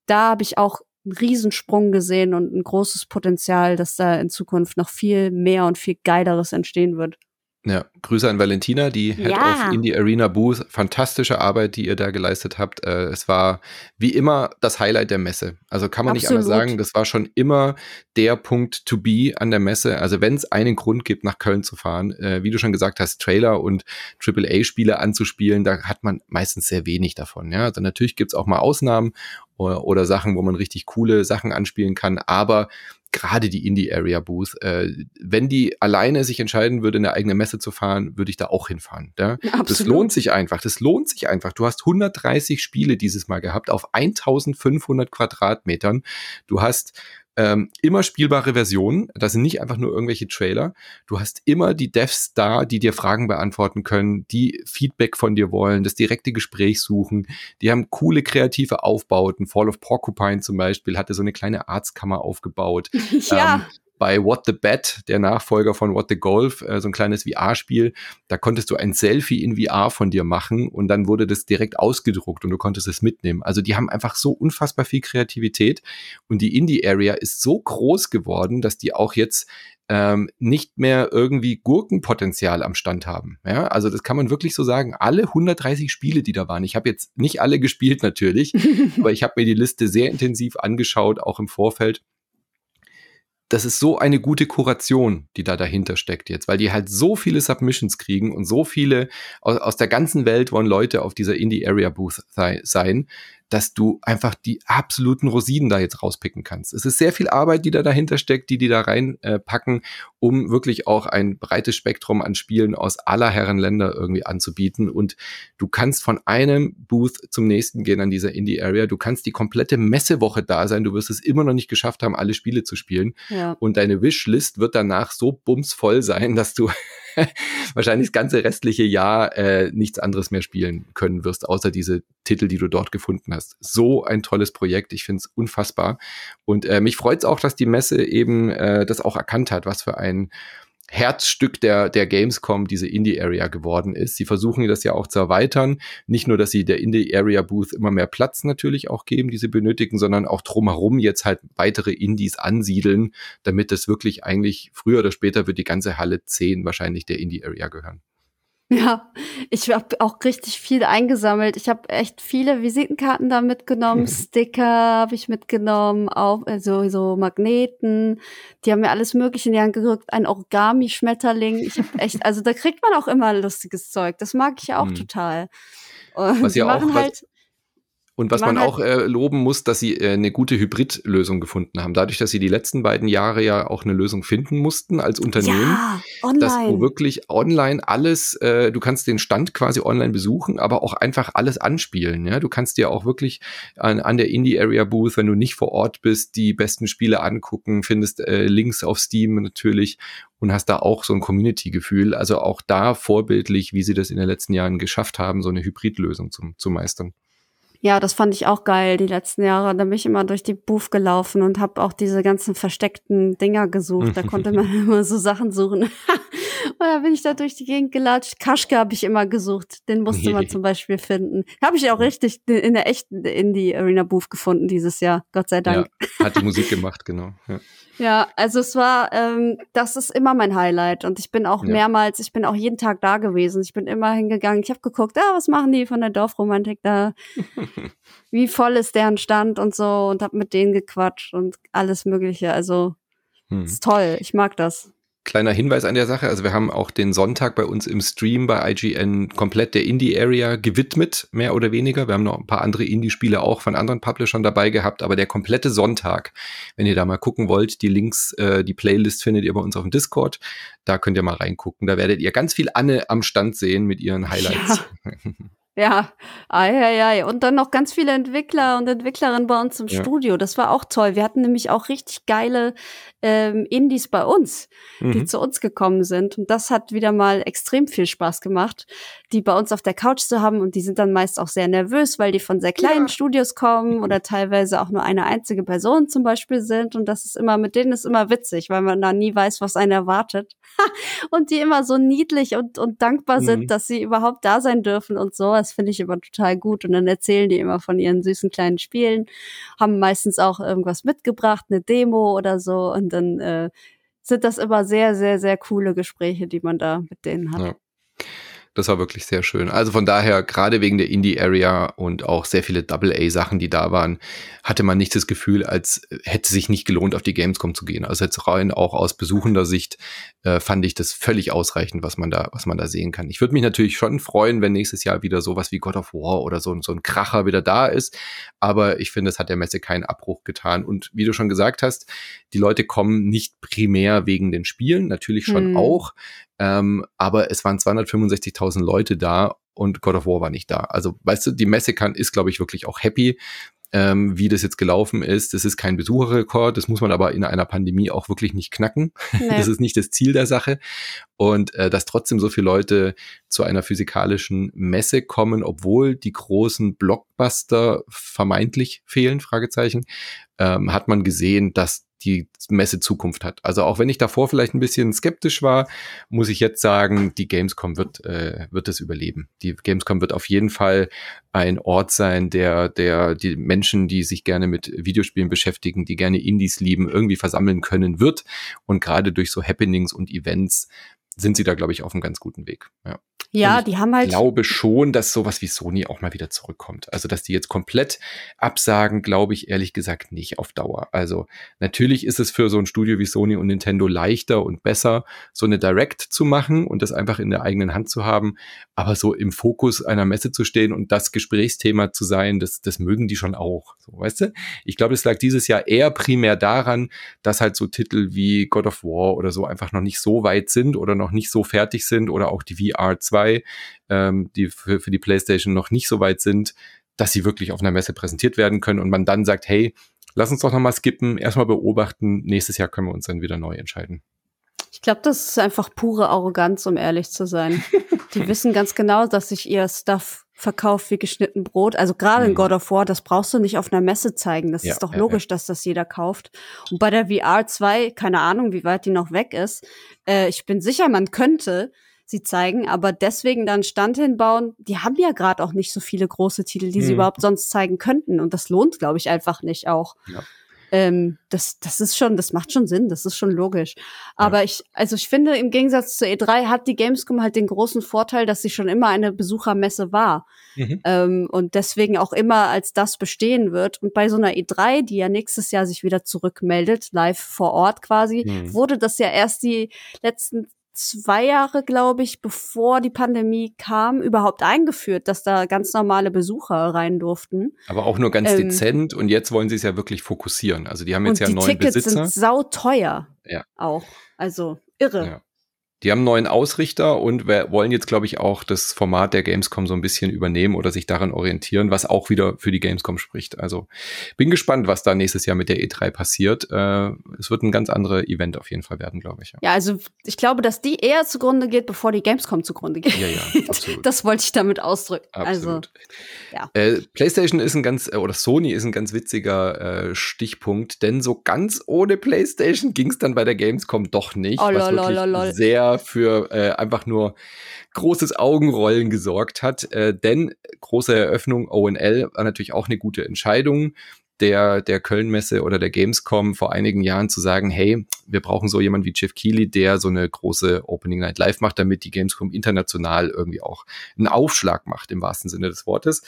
da habe ich auch einen Riesensprung gesehen und ein großes Potenzial, dass da in Zukunft noch viel mehr und viel Geileres entstehen wird. Ja, Grüße an Valentina, die Head ja. of Indie Arena Booth. Fantastische Arbeit, die ihr da geleistet habt. Äh, es war wie immer das Highlight der Messe. Also kann man Absolut. nicht anders sagen. Das war schon immer der Punkt to be an der Messe. Also wenn es einen Grund gibt, nach Köln zu fahren, äh, wie du schon gesagt hast, Trailer und AAA-Spiele anzuspielen, da hat man meistens sehr wenig davon. Ja, also natürlich gibt's auch mal Ausnahmen oder, oder Sachen, wo man richtig coole Sachen anspielen kann. Aber gerade die Indie-Area-Booth, äh, wenn die alleine sich entscheiden würde, eine eigene Messe zu fahren, würde ich da auch hinfahren. Ja? Das lohnt sich einfach. Das lohnt sich einfach. Du hast 130 Spiele dieses Mal gehabt auf 1500 Quadratmetern. Du hast ähm, immer spielbare Versionen. Das sind nicht einfach nur irgendwelche Trailer. Du hast immer die Devs da, die dir Fragen beantworten können, die Feedback von dir wollen, das direkte Gespräch suchen. Die haben coole kreative Aufbauten. Fall of Porcupine zum Beispiel hatte so eine kleine Arztkammer aufgebaut. ja. Ähm, bei What the Bet, der Nachfolger von What the Golf, äh, so ein kleines VR-Spiel, da konntest du ein Selfie in VR von dir machen und dann wurde das direkt ausgedruckt und du konntest es mitnehmen. Also die haben einfach so unfassbar viel Kreativität und die Indie-Area ist so groß geworden, dass die auch jetzt ähm, nicht mehr irgendwie Gurkenpotenzial am Stand haben. Ja, also das kann man wirklich so sagen. Alle 130 Spiele, die da waren, ich habe jetzt nicht alle gespielt natürlich, aber ich habe mir die Liste sehr intensiv angeschaut, auch im Vorfeld das ist so eine gute Kuration, die da dahinter steckt jetzt, weil die halt so viele Submissions kriegen und so viele aus, aus der ganzen Welt wollen Leute auf dieser Indie Area Booth sein, dass du einfach die absoluten Rosinen da jetzt rauspicken kannst. Es ist sehr viel Arbeit, die da dahinter steckt, die die da reinpacken, äh, um wirklich auch ein breites Spektrum an Spielen aus aller Herren Länder irgendwie anzubieten. Und du kannst von einem Booth zum nächsten gehen an dieser Indie Area. Du kannst die komplette Messewoche da sein. Du wirst es immer noch nicht geschafft haben, alle Spiele zu spielen. Ja. Und deine Wishlist wird danach so bumsvoll sein, dass du wahrscheinlich das ganze restliche Jahr äh, nichts anderes mehr spielen können wirst, außer diese Titel, die du dort gefunden hast. So ein tolles Projekt, ich finde es unfassbar. Und äh, mich freut es auch, dass die Messe eben äh, das auch erkannt hat, was für ein Herzstück der, der Gamescom diese Indie-Area geworden ist. Sie versuchen das ja auch zu erweitern. Nicht nur, dass sie der Indie-Area-Booth immer mehr Platz natürlich auch geben, die sie benötigen, sondern auch drumherum jetzt halt weitere Indies ansiedeln, damit es wirklich eigentlich früher oder später wird die ganze Halle 10 wahrscheinlich der Indie-Area gehören. Ja, ich habe auch richtig viel eingesammelt. Ich habe echt viele Visitenkarten da mitgenommen, Sticker habe ich mitgenommen, auch also so Magneten. Die haben mir alles Mögliche in die Hand gerückt, ein Origami-Schmetterling. Ich habe echt, also da kriegt man auch immer lustiges Zeug. Das mag ich auch mhm. total. Und was ja auch, was, halt Und was man, man auch äh, loben muss, dass sie äh, eine gute Hybridlösung gefunden haben. Dadurch, dass sie die letzten beiden Jahre ja auch eine Lösung finden mussten als Unternehmen. Ja, online. Dass wo wirklich online alles, äh, du kannst den Stand quasi online besuchen, aber auch einfach alles anspielen. Ja? Du kannst dir auch wirklich an, an der Indie-Area Booth, wenn du nicht vor Ort bist, die besten Spiele angucken, findest äh, Links auf Steam natürlich und hast da auch so ein Community-Gefühl. Also auch da vorbildlich, wie sie das in den letzten Jahren geschafft haben, so eine Hybridlösung zu, zu meistern. Ja, das fand ich auch geil die letzten Jahre. Da bin ich immer durch die Booth gelaufen und habe auch diese ganzen versteckten Dinger gesucht. Da konnte man immer so Sachen suchen. und da bin ich da durch die Gegend gelatscht. Kaschke habe ich immer gesucht. Den musste man zum Beispiel finden. Habe ich auch richtig in der echten Indie Arena Booth gefunden dieses Jahr. Gott sei Dank. Ja, hat die Musik gemacht, genau. Ja. Ja, also es war, ähm, das ist immer mein Highlight und ich bin auch ja. mehrmals, ich bin auch jeden Tag da gewesen. Ich bin immer hingegangen, ich habe geguckt, ah, was machen die von der Dorfromantik da? Wie voll ist deren Stand und so und habe mit denen gequatscht und alles Mögliche. Also hm. ist toll, ich mag das. Kleiner Hinweis an der Sache, also wir haben auch den Sonntag bei uns im Stream bei IGN komplett der Indie-Area gewidmet, mehr oder weniger. Wir haben noch ein paar andere Indie-Spiele auch von anderen Publishern dabei gehabt, aber der komplette Sonntag, wenn ihr da mal gucken wollt, die Links, äh, die Playlist findet ihr bei uns auf dem Discord. Da könnt ihr mal reingucken. Da werdet ihr ganz viel Anne am Stand sehen mit ihren Highlights. Ja. Ja, ei, ei, ei. Und dann noch ganz viele Entwickler und Entwicklerinnen bei uns im ja. Studio. Das war auch toll. Wir hatten nämlich auch richtig geile ähm, Indies bei uns, mhm. die zu uns gekommen sind. Und das hat wieder mal extrem viel Spaß gemacht, die bei uns auf der Couch zu haben. Und die sind dann meist auch sehr nervös, weil die von sehr kleinen ja. Studios kommen oder teilweise auch nur eine einzige Person zum Beispiel sind. Und das ist immer, mit denen ist immer witzig, weil man da nie weiß, was einen erwartet. und die immer so niedlich und, und dankbar mhm. sind, dass sie überhaupt da sein dürfen und so. Das finde ich immer total gut. Und dann erzählen die immer von ihren süßen kleinen Spielen, haben meistens auch irgendwas mitgebracht, eine Demo oder so. Und dann äh, sind das immer sehr, sehr, sehr coole Gespräche, die man da mit denen hat. Ja. Das war wirklich sehr schön. Also von daher, gerade wegen der Indie-Area und auch sehr viele Double-A-Sachen, die da waren, hatte man nicht das Gefühl, als hätte sich nicht gelohnt, auf die Gamescom zu gehen. Also jetzt rein auch aus besuchender Sicht äh, fand ich das völlig ausreichend, was man da, was man da sehen kann. Ich würde mich natürlich schon freuen, wenn nächstes Jahr wieder sowas wie God of War oder so, so ein Kracher wieder da ist. Aber ich finde, es hat der Messe keinen Abbruch getan. Und wie du schon gesagt hast, die Leute kommen nicht primär wegen den Spielen, natürlich schon hm. auch. Ähm, aber es waren 265.000 Leute da und God of War war nicht da. Also, weißt du, die Messe kann, ist, glaube ich, wirklich auch happy, ähm, wie das jetzt gelaufen ist. Das ist kein Besucherrekord, das muss man aber in einer Pandemie auch wirklich nicht knacken. Nee. Das ist nicht das Ziel der Sache. Und äh, dass trotzdem so viele Leute zu einer physikalischen Messe kommen, obwohl die großen Blockbuster vermeintlich fehlen, Fragezeichen, ähm, hat man gesehen, dass die Messe Zukunft hat. Also auch wenn ich davor vielleicht ein bisschen skeptisch war, muss ich jetzt sagen, die Gamescom wird, äh, wird es überleben. Die Gamescom wird auf jeden Fall ein Ort sein, der, der die Menschen, die sich gerne mit Videospielen beschäftigen, die gerne Indies lieben, irgendwie versammeln können wird. Und gerade durch so Happenings und Events sind sie da, glaube ich, auf einem ganz guten Weg. Ja. Ja, die haben halt. Ich glaube schon, dass sowas wie Sony auch mal wieder zurückkommt. Also, dass die jetzt komplett absagen, glaube ich ehrlich gesagt nicht auf Dauer. Also, natürlich ist es für so ein Studio wie Sony und Nintendo leichter und besser, so eine Direct zu machen und das einfach in der eigenen Hand zu haben. Aber so im Fokus einer Messe zu stehen und das Gesprächsthema zu sein, das, das mögen die schon auch. So, weißt du? Ich glaube, es lag dieses Jahr eher primär daran, dass halt so Titel wie God of War oder so einfach noch nicht so weit sind oder noch nicht so fertig sind oder auch die VR 2 2, ähm, die für, für die PlayStation noch nicht so weit sind, dass sie wirklich auf einer Messe präsentiert werden können und man dann sagt, hey, lass uns doch nochmal skippen, erstmal beobachten, nächstes Jahr können wir uns dann wieder neu entscheiden. Ich glaube, das ist einfach pure Arroganz, um ehrlich zu sein. Die wissen ganz genau, dass sich ihr Stuff verkauft wie geschnitten Brot. Also gerade mhm. in God of War, das brauchst du nicht auf einer Messe zeigen. Das ja, ist doch logisch, ja, ja. dass das jeder kauft. Und bei der VR 2, keine Ahnung, wie weit die noch weg ist. Äh, ich bin sicher, man könnte sie zeigen. Aber deswegen dann Stand hinbauen, die haben ja gerade auch nicht so viele große Titel, die mhm. sie überhaupt sonst zeigen könnten. Und das lohnt, glaube ich, einfach nicht auch. Ähm, das, das ist schon, das macht schon Sinn, das ist schon logisch. Aber ja. ich, also ich finde, im Gegensatz zur E3 hat die Gamescom halt den großen Vorteil, dass sie schon immer eine Besuchermesse war. Mhm. Ähm, und deswegen auch immer als das bestehen wird. Und bei so einer E3, die ja nächstes Jahr sich wieder zurückmeldet, live vor Ort quasi, mhm. wurde das ja erst die letzten zwei Jahre, glaube ich, bevor die Pandemie kam, überhaupt eingeführt, dass da ganz normale Besucher rein durften. Aber auch nur ganz ähm, dezent und jetzt wollen sie es ja wirklich fokussieren. Also die haben jetzt ja neuen Tickets Besitzer. Die sind sauteuer. Ja. Auch. Also irre. Ja. Die haben einen neuen Ausrichter und wollen jetzt, glaube ich, auch das Format der Gamescom so ein bisschen übernehmen oder sich daran orientieren, was auch wieder für die Gamescom spricht. Also bin gespannt, was da nächstes Jahr mit der E3 passiert. Äh, es wird ein ganz anderes Event auf jeden Fall werden, glaube ich. Ja. ja. also ich glaube, dass die eher zugrunde geht, bevor die Gamescom zugrunde geht. Ja, ja, absolut. Das wollte ich damit ausdrücken. Absolut. Also, ja. Äh, PlayStation ist ein ganz, äh, oder Sony ist ein ganz witziger äh, Stichpunkt, denn so ganz ohne PlayStation ging es dann bei der Gamescom doch nicht. Oh, was lol, wirklich lol, sehr für äh, einfach nur großes Augenrollen gesorgt hat. Äh, denn große Eröffnung ONL war natürlich auch eine gute Entscheidung der, der Köln-Messe oder der Gamescom vor einigen Jahren zu sagen, hey, wir brauchen so jemanden wie Jeff Keighley, der so eine große Opening Night Live macht, damit die Gamescom international irgendwie auch einen Aufschlag macht, im wahrsten Sinne des Wortes.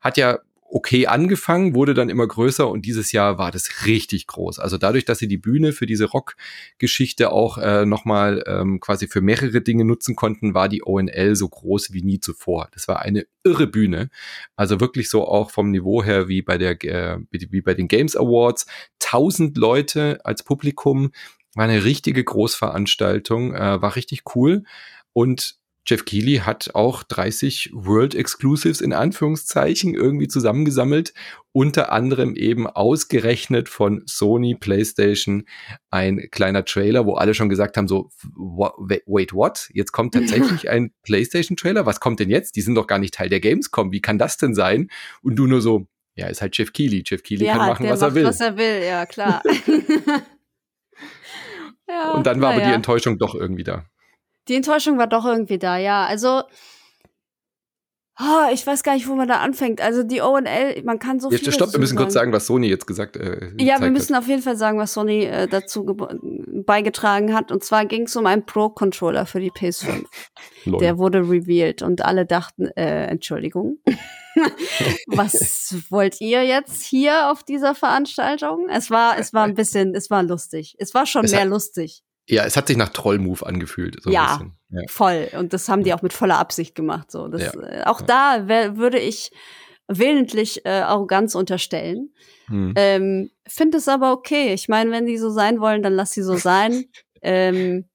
Hat ja okay angefangen, wurde dann immer größer und dieses Jahr war das richtig groß. Also dadurch, dass sie die Bühne für diese Rock-Geschichte auch äh, nochmal ähm, quasi für mehrere Dinge nutzen konnten, war die ONL so groß wie nie zuvor. Das war eine irre Bühne. Also wirklich so auch vom Niveau her wie bei der äh, wie bei den Games Awards. Tausend Leute als Publikum. War eine richtige Großveranstaltung, äh, war richtig cool. Und Jeff Keighley hat auch 30 World Exclusives in Anführungszeichen irgendwie zusammengesammelt, unter anderem eben ausgerechnet von Sony PlayStation ein kleiner Trailer, wo alle schon gesagt haben so wait what? Jetzt kommt tatsächlich ein PlayStation Trailer? Was kommt denn jetzt? Die sind doch gar nicht Teil der Gamescom. Wie kann das denn sein? Und du nur so ja, ist halt Jeff Keighley. Jeff Keighley ja, kann machen, was er will. Was er will, ja, klar. ja, und dann war aber ja. die Enttäuschung doch irgendwie da. Die Enttäuschung war doch irgendwie da, ja. Also, oh, ich weiß gar nicht, wo man da anfängt. Also die ONL, man kann so jetzt, viel. Stopp, wir müssen sagen. kurz sagen, was Sony jetzt gesagt äh, Ja, wir müssen hat. auf jeden Fall sagen, was Sony äh, dazu beigetragen hat. Und zwar ging es um einen Pro-Controller für die PS5. Der wurde revealed und alle dachten, äh, Entschuldigung. was wollt ihr jetzt hier auf dieser Veranstaltung? Es war, es war ein bisschen, es war lustig. Es war schon es mehr hat, lustig. Ja, es hat sich nach Troll-Move angefühlt. So ja, ja, voll. Und das haben die auch mit voller Absicht gemacht. So, das, ja. äh, auch da würde ich willentlich äh, Arroganz unterstellen. Hm. Ähm, Finde es aber okay. Ich meine, wenn die so sein wollen, dann lass sie so sein. ähm,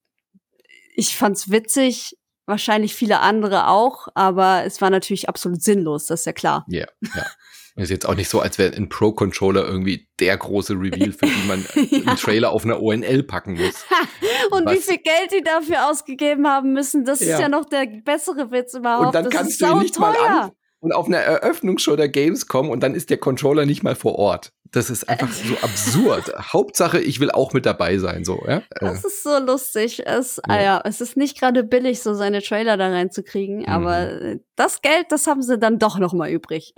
ich fand's witzig, wahrscheinlich viele andere auch, aber es war natürlich absolut sinnlos, das ist ja klar. Ja, ja. Ist jetzt auch nicht so, als wäre ein Pro-Controller irgendwie der große Reveal, für den man ja. einen Trailer auf einer ONL packen muss. und Was? wie viel Geld die dafür ausgegeben haben müssen, das ja. ist ja noch der bessere Witz überhaupt. Und dann das kannst du ihn nicht teuer. mal an und auf einer Eröffnungsshow der Gamescom und dann ist der Controller nicht mal vor Ort. Das ist einfach so absurd. Hauptsache, ich will auch mit dabei sein, so, ja. Das ist so lustig. Es, ja. Ah ja, es ist nicht gerade billig, so seine Trailer da reinzukriegen, mhm. aber das Geld, das haben sie dann doch noch mal übrig.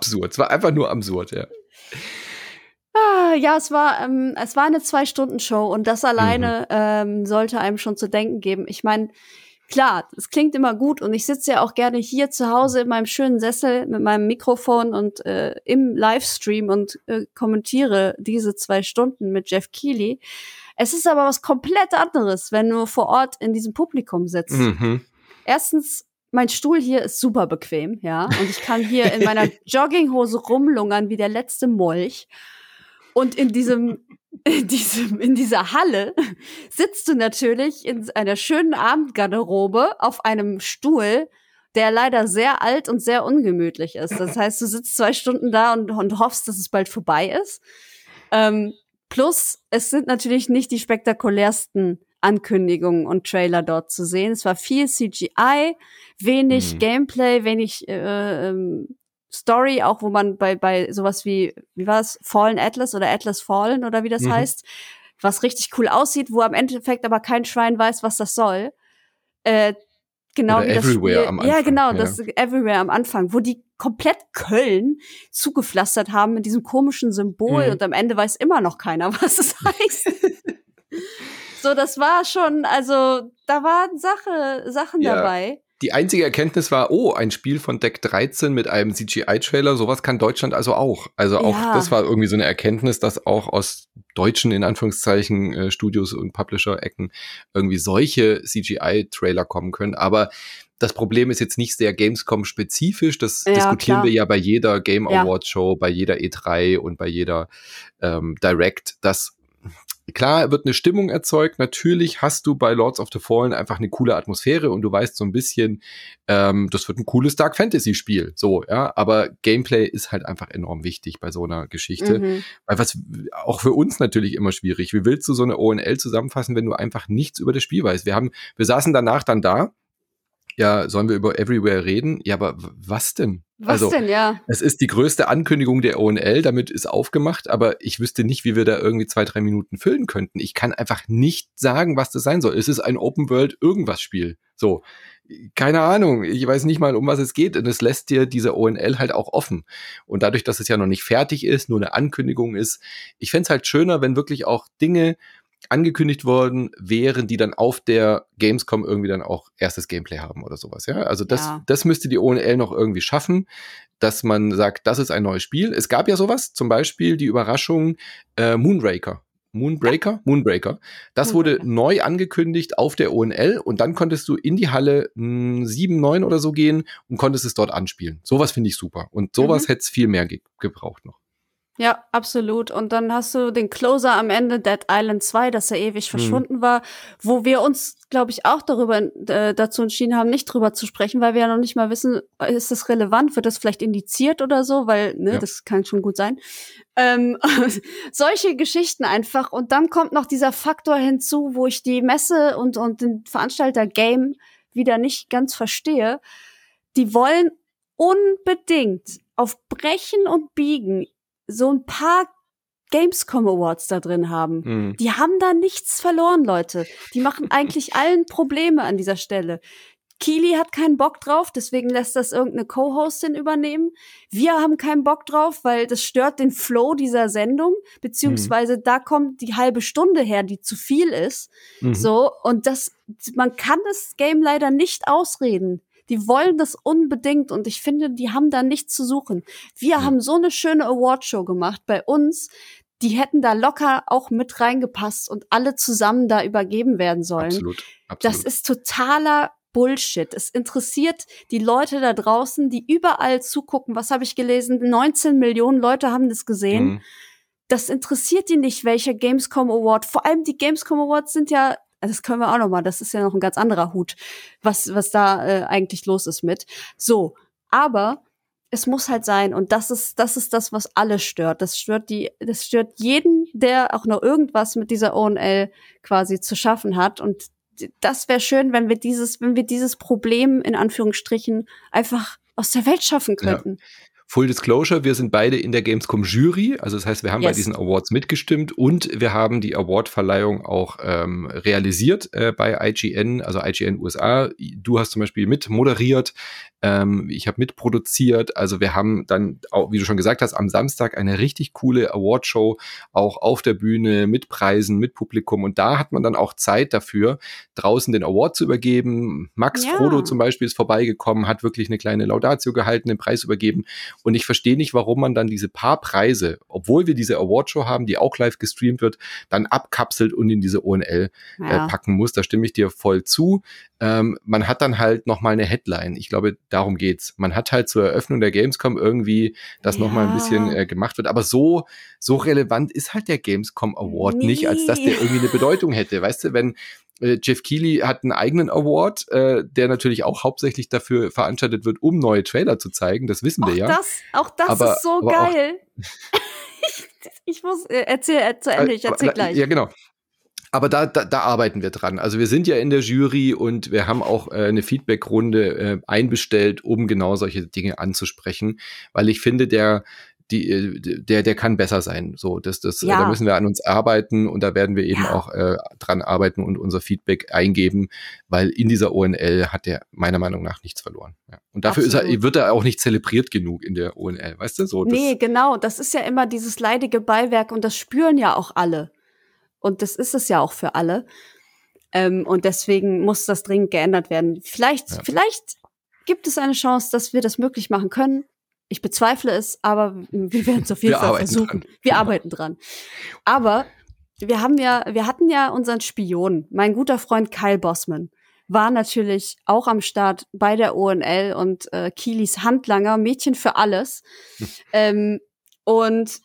Absurd. Es war einfach nur absurd, ja. Ah, ja, es war, ähm, es war eine Zwei-Stunden-Show und das alleine mhm. ähm, sollte einem schon zu denken geben. Ich meine, klar, es klingt immer gut und ich sitze ja auch gerne hier zu Hause in meinem schönen Sessel mit meinem Mikrofon und äh, im Livestream und äh, kommentiere diese zwei Stunden mit Jeff Keighley. Es ist aber was komplett anderes, wenn du vor Ort in diesem Publikum sitzt. Mhm. Erstens mein Stuhl hier ist super bequem, ja. Und ich kann hier in meiner Jogginghose rumlungern wie der letzte Molch. Und in diesem, in diesem, in dieser Halle sitzt du natürlich in einer schönen Abendgarderobe auf einem Stuhl, der leider sehr alt und sehr ungemütlich ist. Das heißt, du sitzt zwei Stunden da und, und hoffst, dass es bald vorbei ist. Ähm, plus, es sind natürlich nicht die spektakulärsten Ankündigungen und Trailer dort zu sehen. Es war viel CGI, wenig mhm. Gameplay, wenig äh, ähm, Story, auch wo man bei, bei sowas wie, wie war es, Fallen Atlas oder Atlas Fallen oder wie das mhm. heißt, was richtig cool aussieht, wo am Endeffekt aber kein Schwein weiß, was das soll. Äh, genau oder wie das Spiel. Am Anfang, ja, genau, ja. das Everywhere am Anfang, wo die komplett Köln zugepflastert haben mit diesem komischen Symbol mhm. und am Ende weiß immer noch keiner, was es heißt. So, das war schon, also da waren Sache, Sachen ja. dabei. Die einzige Erkenntnis war, oh, ein Spiel von Deck 13 mit einem CGI-Trailer, sowas kann Deutschland also auch. Also auch ja. das war irgendwie so eine Erkenntnis, dass auch aus deutschen, in Anführungszeichen, äh, Studios und Publisher-Ecken irgendwie solche CGI-Trailer kommen können. Aber das Problem ist jetzt nicht sehr Gamescom-spezifisch. Das ja, diskutieren klar. wir ja bei jeder Game Awards Show, bei jeder E3 und bei jeder ähm, Direct, dass klar wird eine Stimmung erzeugt. Natürlich hast du bei Lords of the Fallen einfach eine coole Atmosphäre und du weißt so ein bisschen, ähm, das wird ein cooles Dark Fantasy Spiel. So, ja. Aber Gameplay ist halt einfach enorm wichtig bei so einer Geschichte. Mhm. Weil was auch für uns natürlich immer schwierig. Wie willst du so eine ONL zusammenfassen, wenn du einfach nichts über das Spiel weißt? Wir haben, wir saßen danach dann da ja, sollen wir über Everywhere reden? Ja, aber was denn? Was also, denn, ja? Es ist die größte Ankündigung der ONL, damit ist aufgemacht, aber ich wüsste nicht, wie wir da irgendwie zwei, drei Minuten füllen könnten. Ich kann einfach nicht sagen, was das sein soll. Es ist ein Open World irgendwas Spiel. So. Keine Ahnung. Ich weiß nicht mal, um was es geht. Und es lässt dir diese ONL halt auch offen. Und dadurch, dass es ja noch nicht fertig ist, nur eine Ankündigung ist, ich fände halt schöner, wenn wirklich auch Dinge angekündigt worden wären, die dann auf der Gamescom irgendwie dann auch erstes Gameplay haben oder sowas. Ja, also das, ja. das müsste die ONL noch irgendwie schaffen, dass man sagt, das ist ein neues Spiel. Es gab ja sowas, zum Beispiel die Überraschung äh, Moonraker. Moonbreaker? Ja. Moonbreaker. Das Moonbreaker. wurde neu angekündigt auf der ONL und dann konntest du in die Halle mh, 7, 9 oder so gehen und konntest es dort anspielen. Sowas finde ich super. Und sowas mhm. hätte es viel mehr ge gebraucht noch. Ja, absolut. Und dann hast du den Closer am Ende, Dead Island 2, das ja ewig mhm. verschwunden mhm. war, wo wir uns, glaube ich, auch darüber äh, dazu entschieden haben, nicht drüber zu sprechen, weil wir ja noch nicht mal wissen, ist das relevant, wird das vielleicht indiziert oder so, weil, ne, ja. das kann schon gut sein. Ähm, solche Geschichten einfach. Und dann kommt noch dieser Faktor hinzu, wo ich die Messe und, und den Veranstalter Game wieder nicht ganz verstehe. Die wollen unbedingt auf Brechen und Biegen so ein paar Gamescom Awards da drin haben. Mhm. Die haben da nichts verloren, Leute. Die machen eigentlich allen Probleme an dieser Stelle. Keely hat keinen Bock drauf, deswegen lässt das irgendeine Co-Hostin übernehmen. Wir haben keinen Bock drauf, weil das stört den Flow dieser Sendung, beziehungsweise mhm. da kommt die halbe Stunde her, die zu viel ist. Mhm. So, und das, man kann das Game leider nicht ausreden. Die wollen das unbedingt und ich finde, die haben da nichts zu suchen. Wir ja. haben so eine schöne Awardshow gemacht bei uns. Die hätten da locker auch mit reingepasst und alle zusammen da übergeben werden sollen. Absolut. Absolut. Das ist totaler Bullshit. Es interessiert die Leute da draußen, die überall zugucken. Was habe ich gelesen? 19 Millionen Leute haben das gesehen. Mhm. Das interessiert die nicht, welcher Gamescom Award. Vor allem die Gamescom Awards sind ja das können wir auch noch mal. Das ist ja noch ein ganz anderer Hut, was was da äh, eigentlich los ist mit. So, aber es muss halt sein und das ist das ist das, was alle stört. Das stört die, das stört jeden, der auch noch irgendwas mit dieser ONL quasi zu schaffen hat und das wäre schön, wenn wir dieses, wenn wir dieses Problem in Anführungsstrichen einfach aus der Welt schaffen könnten. Ja. Full Disclosure, wir sind beide in der Gamescom Jury, also das heißt, wir haben yes. bei diesen Awards mitgestimmt und wir haben die Awardverleihung auch ähm, realisiert äh, bei IGN, also IGN USA. Du hast zum Beispiel mit moderiert. Ähm, ich habe mitproduziert. Also wir haben dann, auch, wie du schon gesagt hast, am Samstag eine richtig coole Awardshow auch auf der Bühne mit Preisen, mit Publikum. Und da hat man dann auch Zeit dafür, draußen den Award zu übergeben. Max ja. Frodo zum Beispiel ist vorbeigekommen, hat wirklich eine kleine Laudatio gehalten, den Preis übergeben. Und ich verstehe nicht, warum man dann diese paar Preise, obwohl wir diese Awardshow haben, die auch live gestreamt wird, dann abkapselt und in diese ONL äh, ja. äh, packen muss. Da stimme ich dir voll zu. Ähm, man hat dann halt noch mal eine Headline. Ich glaube, darum geht's. Man hat halt zur Eröffnung der Gamescom irgendwie, dass ja. noch mal ein bisschen äh, gemacht wird. Aber so so relevant ist halt der Gamescom Award nee. nicht, als dass der irgendwie eine Bedeutung hätte. Weißt du, wenn Jeff Keighley hat einen eigenen Award, äh, der natürlich auch hauptsächlich dafür veranstaltet wird, um neue Trailer zu zeigen. Das wissen wir auch ja. Das, auch das aber, ist so geil. ich muss, äh, erzähl äh, zu Ende, ich erzähl gleich. Ja, genau aber da, da, da arbeiten wir dran. Also wir sind ja in der Jury und wir haben auch äh, eine Feedbackrunde äh, einbestellt, um genau solche Dinge anzusprechen, weil ich finde, der die, äh, der, der kann besser sein. So, das, das, ja. da müssen wir an uns arbeiten und da werden wir eben ja. auch äh, dran arbeiten und unser Feedback eingeben, weil in dieser ONL hat der meiner Meinung nach nichts verloren. Ja. Und dafür ist er, wird er auch nicht zelebriert genug in der ONL, weißt du? So, nee, genau. Das ist ja immer dieses leidige Beiwerk und das spüren ja auch alle. Und das ist es ja auch für alle. Ähm, und deswegen muss das dringend geändert werden. Vielleicht, ja. vielleicht gibt es eine Chance, dass wir das möglich machen können. Ich bezweifle es, aber wir werden es auf jeden wir Fall versuchen. Dran. Wir genau. arbeiten dran. Aber wir haben ja, wir hatten ja unseren Spion, mein guter Freund Kyle Bossman war natürlich auch am Start bei der ONL und äh, Kilis Handlanger, Mädchen für alles. ähm, und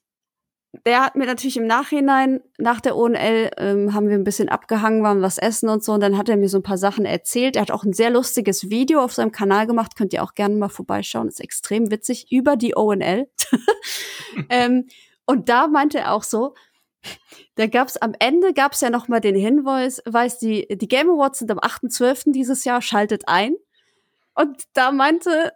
der hat mir natürlich im Nachhinein, nach der ONL, ähm, haben wir ein bisschen abgehangen, waren was essen und so. Und dann hat er mir so ein paar Sachen erzählt. Er hat auch ein sehr lustiges Video auf seinem Kanal gemacht. Könnt ihr auch gerne mal vorbeischauen. Ist extrem witzig über die ONL. ähm, und da meinte er auch so, da gab's am Ende gab's ja noch mal den Hinweis, weiß die die Game Awards sind am 8.12. dieses Jahr, schaltet ein. Und da meinte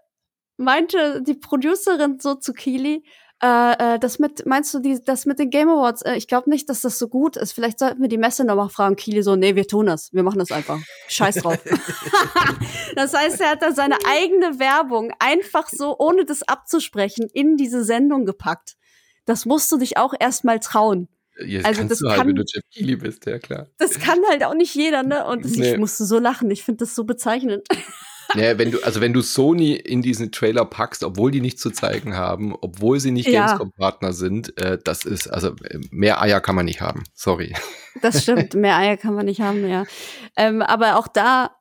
meinte die Producerin so zu Kili, äh, äh, das mit, meinst du, die, das mit den Game Awards, äh, ich glaube nicht, dass das so gut ist. Vielleicht sollten wir die Messe nochmal fragen. Kili so, nee, wir tun das. Wir machen das einfach. Scheiß drauf. das heißt, er hat da seine eigene Werbung einfach so, ohne das abzusprechen, in diese Sendung gepackt. Das musst du dich auch erstmal trauen. Jetzt also das du halt, kann, wenn du Jeff Keighley bist, ja klar. Das kann halt auch nicht jeder, ne? Und das, nee. ich musste so lachen. Ich finde das so bezeichnend. Ja, wenn du, also wenn du Sony in diesen Trailer packst, obwohl die nichts zu zeigen haben, obwohl sie nicht ja. Gamescom-Partner sind, äh, das ist, also mehr Eier kann man nicht haben. Sorry. Das stimmt, mehr Eier kann man nicht haben, ja. Ähm, aber auch da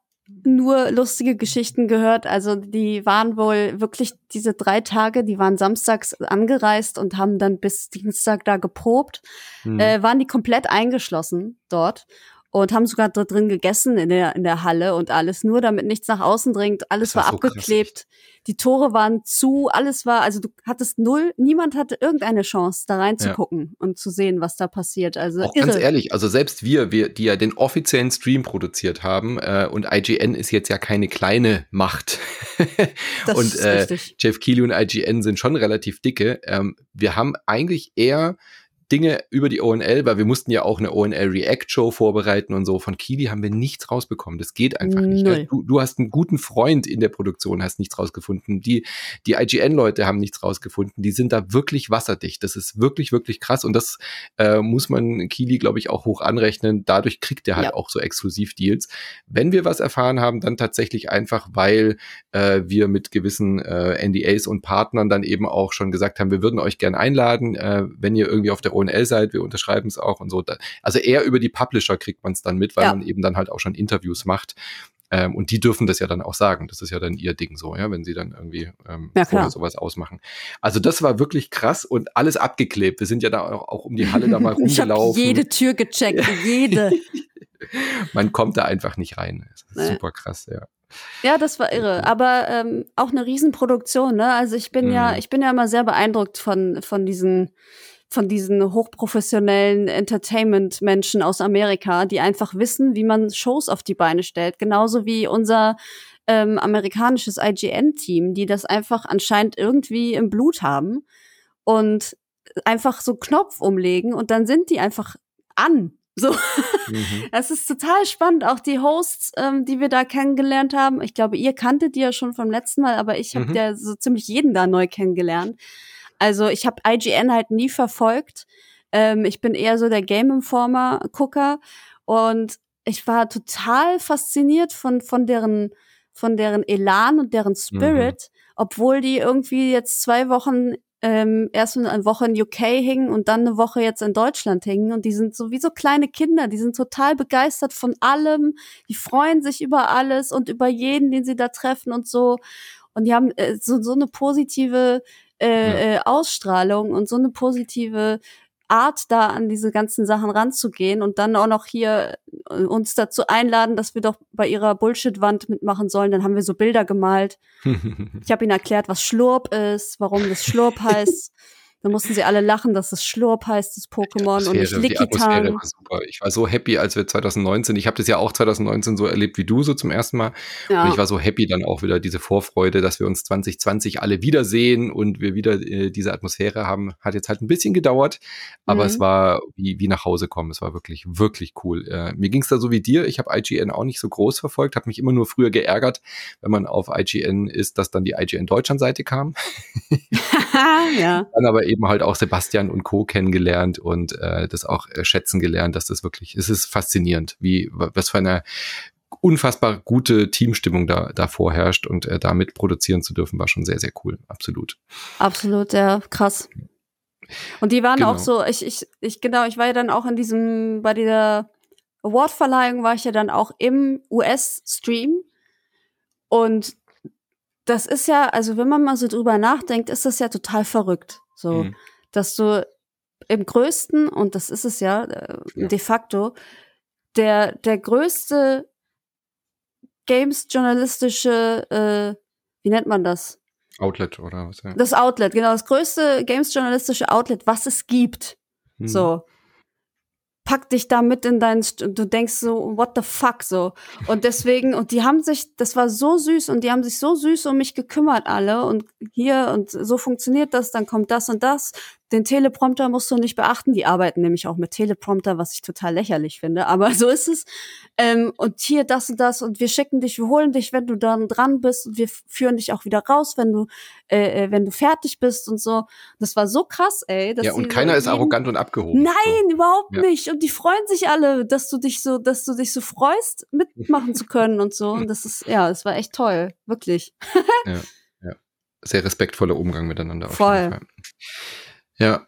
nur lustige Geschichten gehört. Also die waren wohl wirklich diese drei Tage, die waren samstags angereist und haben dann bis Dienstag da geprobt, hm. äh, waren die komplett eingeschlossen dort und haben sogar dort drin gegessen in der, in der Halle und alles, nur damit nichts nach außen dringt. Alles war, war so abgeklebt. Krass. Die Tore waren zu, alles war, also du hattest null, niemand hatte irgendeine Chance, da reinzugucken ja. und zu sehen, was da passiert. Also Auch ganz ehrlich, also selbst wir, wir, die ja den offiziellen Stream produziert haben, äh, und IGN ist jetzt ja keine kleine Macht. das und ist äh, Jeff Keighley und IGN sind schon relativ dicke. Ähm, wir haben eigentlich eher Dinge über die ONL, weil wir mussten ja auch eine ONL React Show vorbereiten und so. Von Kili haben wir nichts rausbekommen. Das geht einfach nicht. Du, du, hast einen guten Freund in der Produktion, hast nichts rausgefunden. Die, die IGN-Leute haben nichts rausgefunden. Die sind da wirklich wasserdicht. Das ist wirklich, wirklich krass. Und das äh, muss man Kili, glaube ich, auch hoch anrechnen. Dadurch kriegt er halt ja. auch so Exklusivdeals. Wenn wir was erfahren haben, dann tatsächlich einfach, weil äh, wir mit gewissen äh, NDAs und Partnern dann eben auch schon gesagt haben, wir würden euch gern einladen, äh, wenn ihr irgendwie auf der ONL seid, wir unterschreiben es auch und so. Also eher über die Publisher kriegt man es dann mit, weil ja. man eben dann halt auch schon Interviews macht. Ähm, und die dürfen das ja dann auch sagen. Das ist ja dann ihr Ding so, ja, wenn sie dann irgendwie ähm, ja, sowas ausmachen. Also das war wirklich krass und alles abgeklebt. Wir sind ja da auch, auch um die Halle da mal rumgelaufen. Ich jede Tür gecheckt, jede. Man kommt da einfach nicht rein. Nee. Super krass, ja. Ja, das war irre. Aber ähm, auch eine Riesenproduktion, ne? Also ich bin mhm. ja, ich bin ja immer sehr beeindruckt von, von diesen von diesen hochprofessionellen Entertainment-Menschen aus Amerika, die einfach wissen, wie man Shows auf die Beine stellt. Genauso wie unser ähm, amerikanisches IGN-Team, die das einfach anscheinend irgendwie im Blut haben und einfach so Knopf umlegen und dann sind die einfach an. So, mhm. das ist total spannend. Auch die Hosts, ähm, die wir da kennengelernt haben. Ich glaube, ihr kanntet die ja schon vom letzten Mal, aber ich habe mhm. ja so ziemlich jeden da neu kennengelernt. Also ich habe IGN halt nie verfolgt. Ähm, ich bin eher so der Game Informer-Gucker und ich war total fasziniert von, von deren von deren Elan und deren Spirit, mhm. obwohl die irgendwie jetzt zwei Wochen ähm, erst eine Woche in UK hingen und dann eine Woche jetzt in Deutschland hingen. Und die sind so wie so kleine Kinder, die sind total begeistert von allem, die freuen sich über alles und über jeden, den sie da treffen und so. Und die haben äh, so, so eine positive äh, ja. Äh, Ausstrahlung und so eine positive Art, da an diese ganzen Sachen ranzugehen und dann auch noch hier äh, uns dazu einladen, dass wir doch bei ihrer Bullshit-Wand mitmachen sollen. Dann haben wir so Bilder gemalt. ich habe ihnen erklärt, was Schlurp ist, warum das Schlurp heißt. Da mussten sie alle lachen, dass es Schlurp heißt, das Pokémon und nicht super. Ich war so happy, als wir 2019, ich habe das ja auch 2019 so erlebt wie du so zum ersten Mal. Ja. Und ich war so happy dann auch wieder diese Vorfreude, dass wir uns 2020 alle wiedersehen und wir wieder äh, diese Atmosphäre haben. Hat jetzt halt ein bisschen gedauert, aber mhm. es war wie, wie nach Hause kommen. Es war wirklich, wirklich cool. Äh, mir ging es da so wie dir. Ich habe IGN auch nicht so groß verfolgt, habe mich immer nur früher geärgert, wenn man auf IGN ist, dass dann die IGN Deutschland-Seite kam. ja. Dann aber eben halt auch Sebastian und Co. kennengelernt und äh, das auch äh, schätzen gelernt, dass das wirklich, es ist faszinierend, wie, was für eine unfassbar gute Teamstimmung da, da vorherrscht und äh, damit produzieren zu dürfen, war schon sehr, sehr cool. Absolut. Absolut, ja, krass. Und die waren genau. auch so, ich, ich, ich, genau, ich war ja dann auch in diesem, bei dieser Awardverleihung war ich ja dann auch im US-Stream. Und das ist ja, also wenn man mal so drüber nachdenkt, ist das ja total verrückt. So, mhm. dass du im größten, und das ist es ja, äh, ja. de facto, der, der größte Games-journalistische, äh, wie nennt man das? Outlet oder was? Ja. Das Outlet, genau, das größte Games-journalistische Outlet, was es gibt. Hm. So pack dich da mit in deinen, St du denkst so, what the fuck, so. Und deswegen, und die haben sich, das war so süß und die haben sich so süß um mich gekümmert alle und hier und so funktioniert das, dann kommt das und das, den Teleprompter musst du nicht beachten. Die arbeiten nämlich auch mit Teleprompter, was ich total lächerlich finde. Aber so ist es. Ähm, und hier das und das und wir schicken dich, wir holen dich, wenn du dann dran bist und wir führen dich auch wieder raus, wenn du, äh, äh wenn du fertig bist und so. Das war so krass, ey. ja, und keiner ist arrogant und abgehoben. Nein, so. überhaupt ja. nicht. Und die freuen sich alle, dass du dich so, dass du dich so freust, mitmachen zu können und so. Und das ist, ja, es war echt toll. Wirklich. ja, ja. Sehr respektvoller Umgang miteinander. Voll. Ja.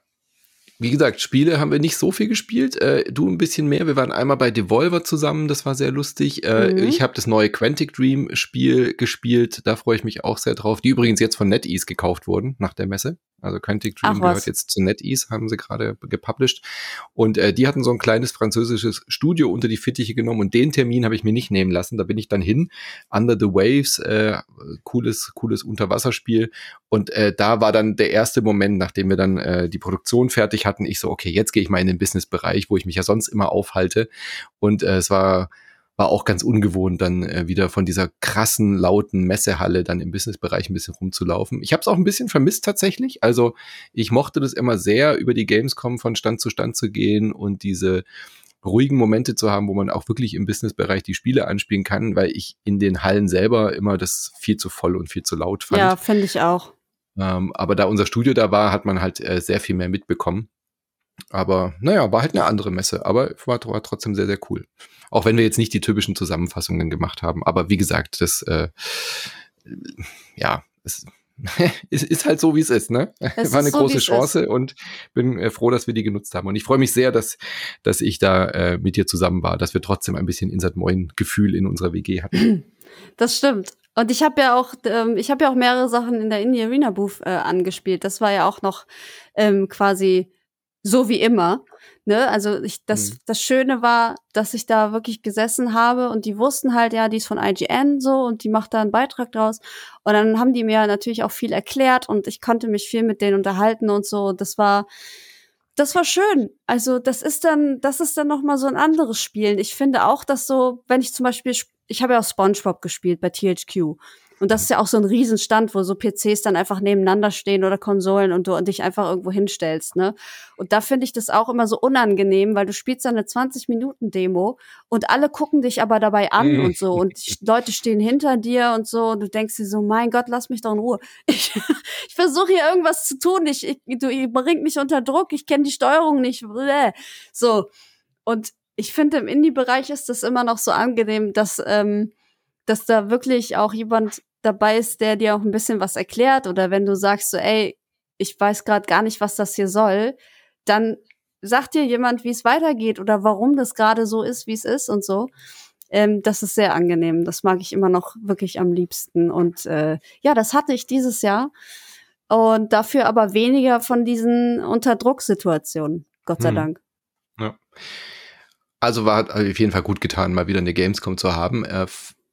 Wie gesagt, Spiele haben wir nicht so viel gespielt. Äh, du ein bisschen mehr. Wir waren einmal bei Devolver zusammen, das war sehr lustig. Äh, mhm. Ich habe das neue Quantic Dream Spiel gespielt, da freue ich mich auch sehr drauf. Die übrigens jetzt von NetEase gekauft wurden nach der Messe. Also Quantic Dream Ach, gehört jetzt zu NetEase, haben sie gerade gepublished. Und äh, die hatten so ein kleines französisches Studio unter die Fittiche genommen und den Termin habe ich mir nicht nehmen lassen. Da bin ich dann hin. Under the Waves, äh, cooles, cooles Unterwasserspiel. Und äh, da war dann der erste Moment, nachdem wir dann äh, die Produktion fertig hatten, ich so, okay, jetzt gehe ich mal in den Business-Bereich, wo ich mich ja sonst immer aufhalte. Und äh, es war war auch ganz ungewohnt, dann äh, wieder von dieser krassen, lauten Messehalle dann im Businessbereich ein bisschen rumzulaufen. Ich habe es auch ein bisschen vermisst tatsächlich. Also ich mochte das immer sehr, über die Gamescom von Stand zu Stand zu gehen und diese ruhigen Momente zu haben, wo man auch wirklich im Businessbereich die Spiele anspielen kann, weil ich in den Hallen selber immer das viel zu voll und viel zu laut fand. Ja, finde ich auch. Ähm, aber da unser Studio da war, hat man halt äh, sehr viel mehr mitbekommen. Aber naja, war halt eine andere Messe, aber war, war trotzdem sehr, sehr cool. Auch wenn wir jetzt nicht die typischen Zusammenfassungen gemacht haben. Aber wie gesagt, das, äh, ja, es ist, ist halt so, wie es ist, ne? Es War eine so, große Chance und bin äh, froh, dass wir die genutzt haben. Und ich freue mich sehr, dass, dass ich da äh, mit dir zusammen war, dass wir trotzdem ein bisschen Insert Moin Gefühl in unserer WG hatten. Das stimmt. Und ich habe ja auch, ähm, ich habe ja auch mehrere Sachen in der Indie Arena Booth äh, angespielt. Das war ja auch noch ähm, quasi so wie immer. Ne? Also ich, das, mhm. das Schöne war, dass ich da wirklich gesessen habe und die wussten halt, ja, die ist von IGN so und die macht da einen Beitrag draus. Und dann haben die mir natürlich auch viel erklärt und ich konnte mich viel mit denen unterhalten und so. Das war, das war schön. Also das ist dann, das ist dann noch mal so ein anderes Spielen. Ich finde auch, dass so, wenn ich zum Beispiel, ich habe ja auch SpongeBob gespielt bei THQ und das ist ja auch so ein Riesenstand, wo so PCs dann einfach nebeneinander stehen oder Konsolen und du dich einfach irgendwo hinstellst, ne? Und da finde ich das auch immer so unangenehm, weil du spielst dann eine 20-Minuten-Demo und alle gucken dich aber dabei an mhm. und so und Leute stehen hinter dir und so und du denkst dir so, mein Gott, lass mich doch in Ruhe. Ich, ich versuche hier irgendwas zu tun, ich, ich, du ihr bringt mich unter Druck, ich kenne die Steuerung nicht. So. Und ich finde, im Indie-Bereich ist das immer noch so angenehm, dass, ähm, dass da wirklich auch jemand dabei ist, der dir auch ein bisschen was erklärt oder wenn du sagst so, ey, ich weiß gerade gar nicht, was das hier soll, dann sagt dir jemand, wie es weitergeht oder warum das gerade so ist, wie es ist und so. Ähm, das ist sehr angenehm. Das mag ich immer noch wirklich am liebsten. Und äh, ja, das hatte ich dieses Jahr. Und dafür aber weniger von diesen Unterdrucksituationen. Gott sei hm. Dank. Ja. Also war auf jeden Fall gut getan, mal wieder eine Gamescom zu haben. Äh,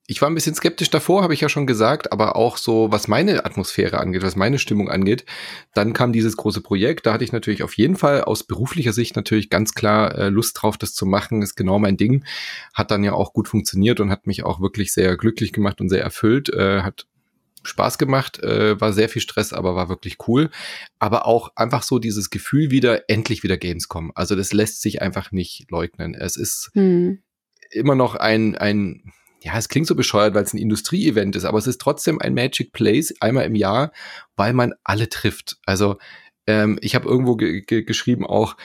ich war ein bisschen skeptisch davor, habe ich ja schon gesagt, aber auch so, was meine Atmosphäre angeht, was meine Stimmung angeht. Dann kam dieses große Projekt, da hatte ich natürlich auf jeden Fall aus beruflicher Sicht natürlich ganz klar äh, Lust drauf, das zu machen, ist genau mein Ding. Hat dann ja auch gut funktioniert und hat mich auch wirklich sehr glücklich gemacht und sehr erfüllt, äh, hat Spaß gemacht, äh, war sehr viel Stress, aber war wirklich cool. Aber auch einfach so dieses Gefühl wieder, endlich wieder Gamescom. Also das lässt sich einfach nicht leugnen. Es ist hm. immer noch ein, ein ja, es klingt so bescheuert, weil es ein Industrieevent ist, aber es ist trotzdem ein Magic Place einmal im Jahr, weil man alle trifft. Also ähm, ich habe irgendwo ge ge geschrieben auch,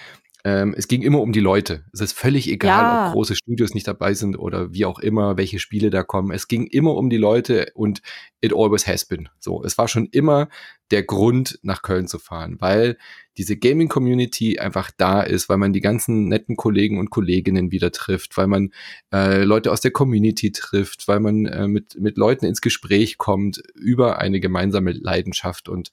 ähm, es ging immer um die Leute. Es ist völlig egal, ja. ob große Studios nicht dabei sind oder wie auch immer, welche Spiele da kommen. Es ging immer um die Leute und it always has been. So, es war schon immer der Grund, nach Köln zu fahren, weil diese Gaming-Community einfach da ist, weil man die ganzen netten Kollegen und Kolleginnen wieder trifft, weil man äh, Leute aus der Community trifft, weil man äh, mit, mit Leuten ins Gespräch kommt über eine gemeinsame Leidenschaft. Und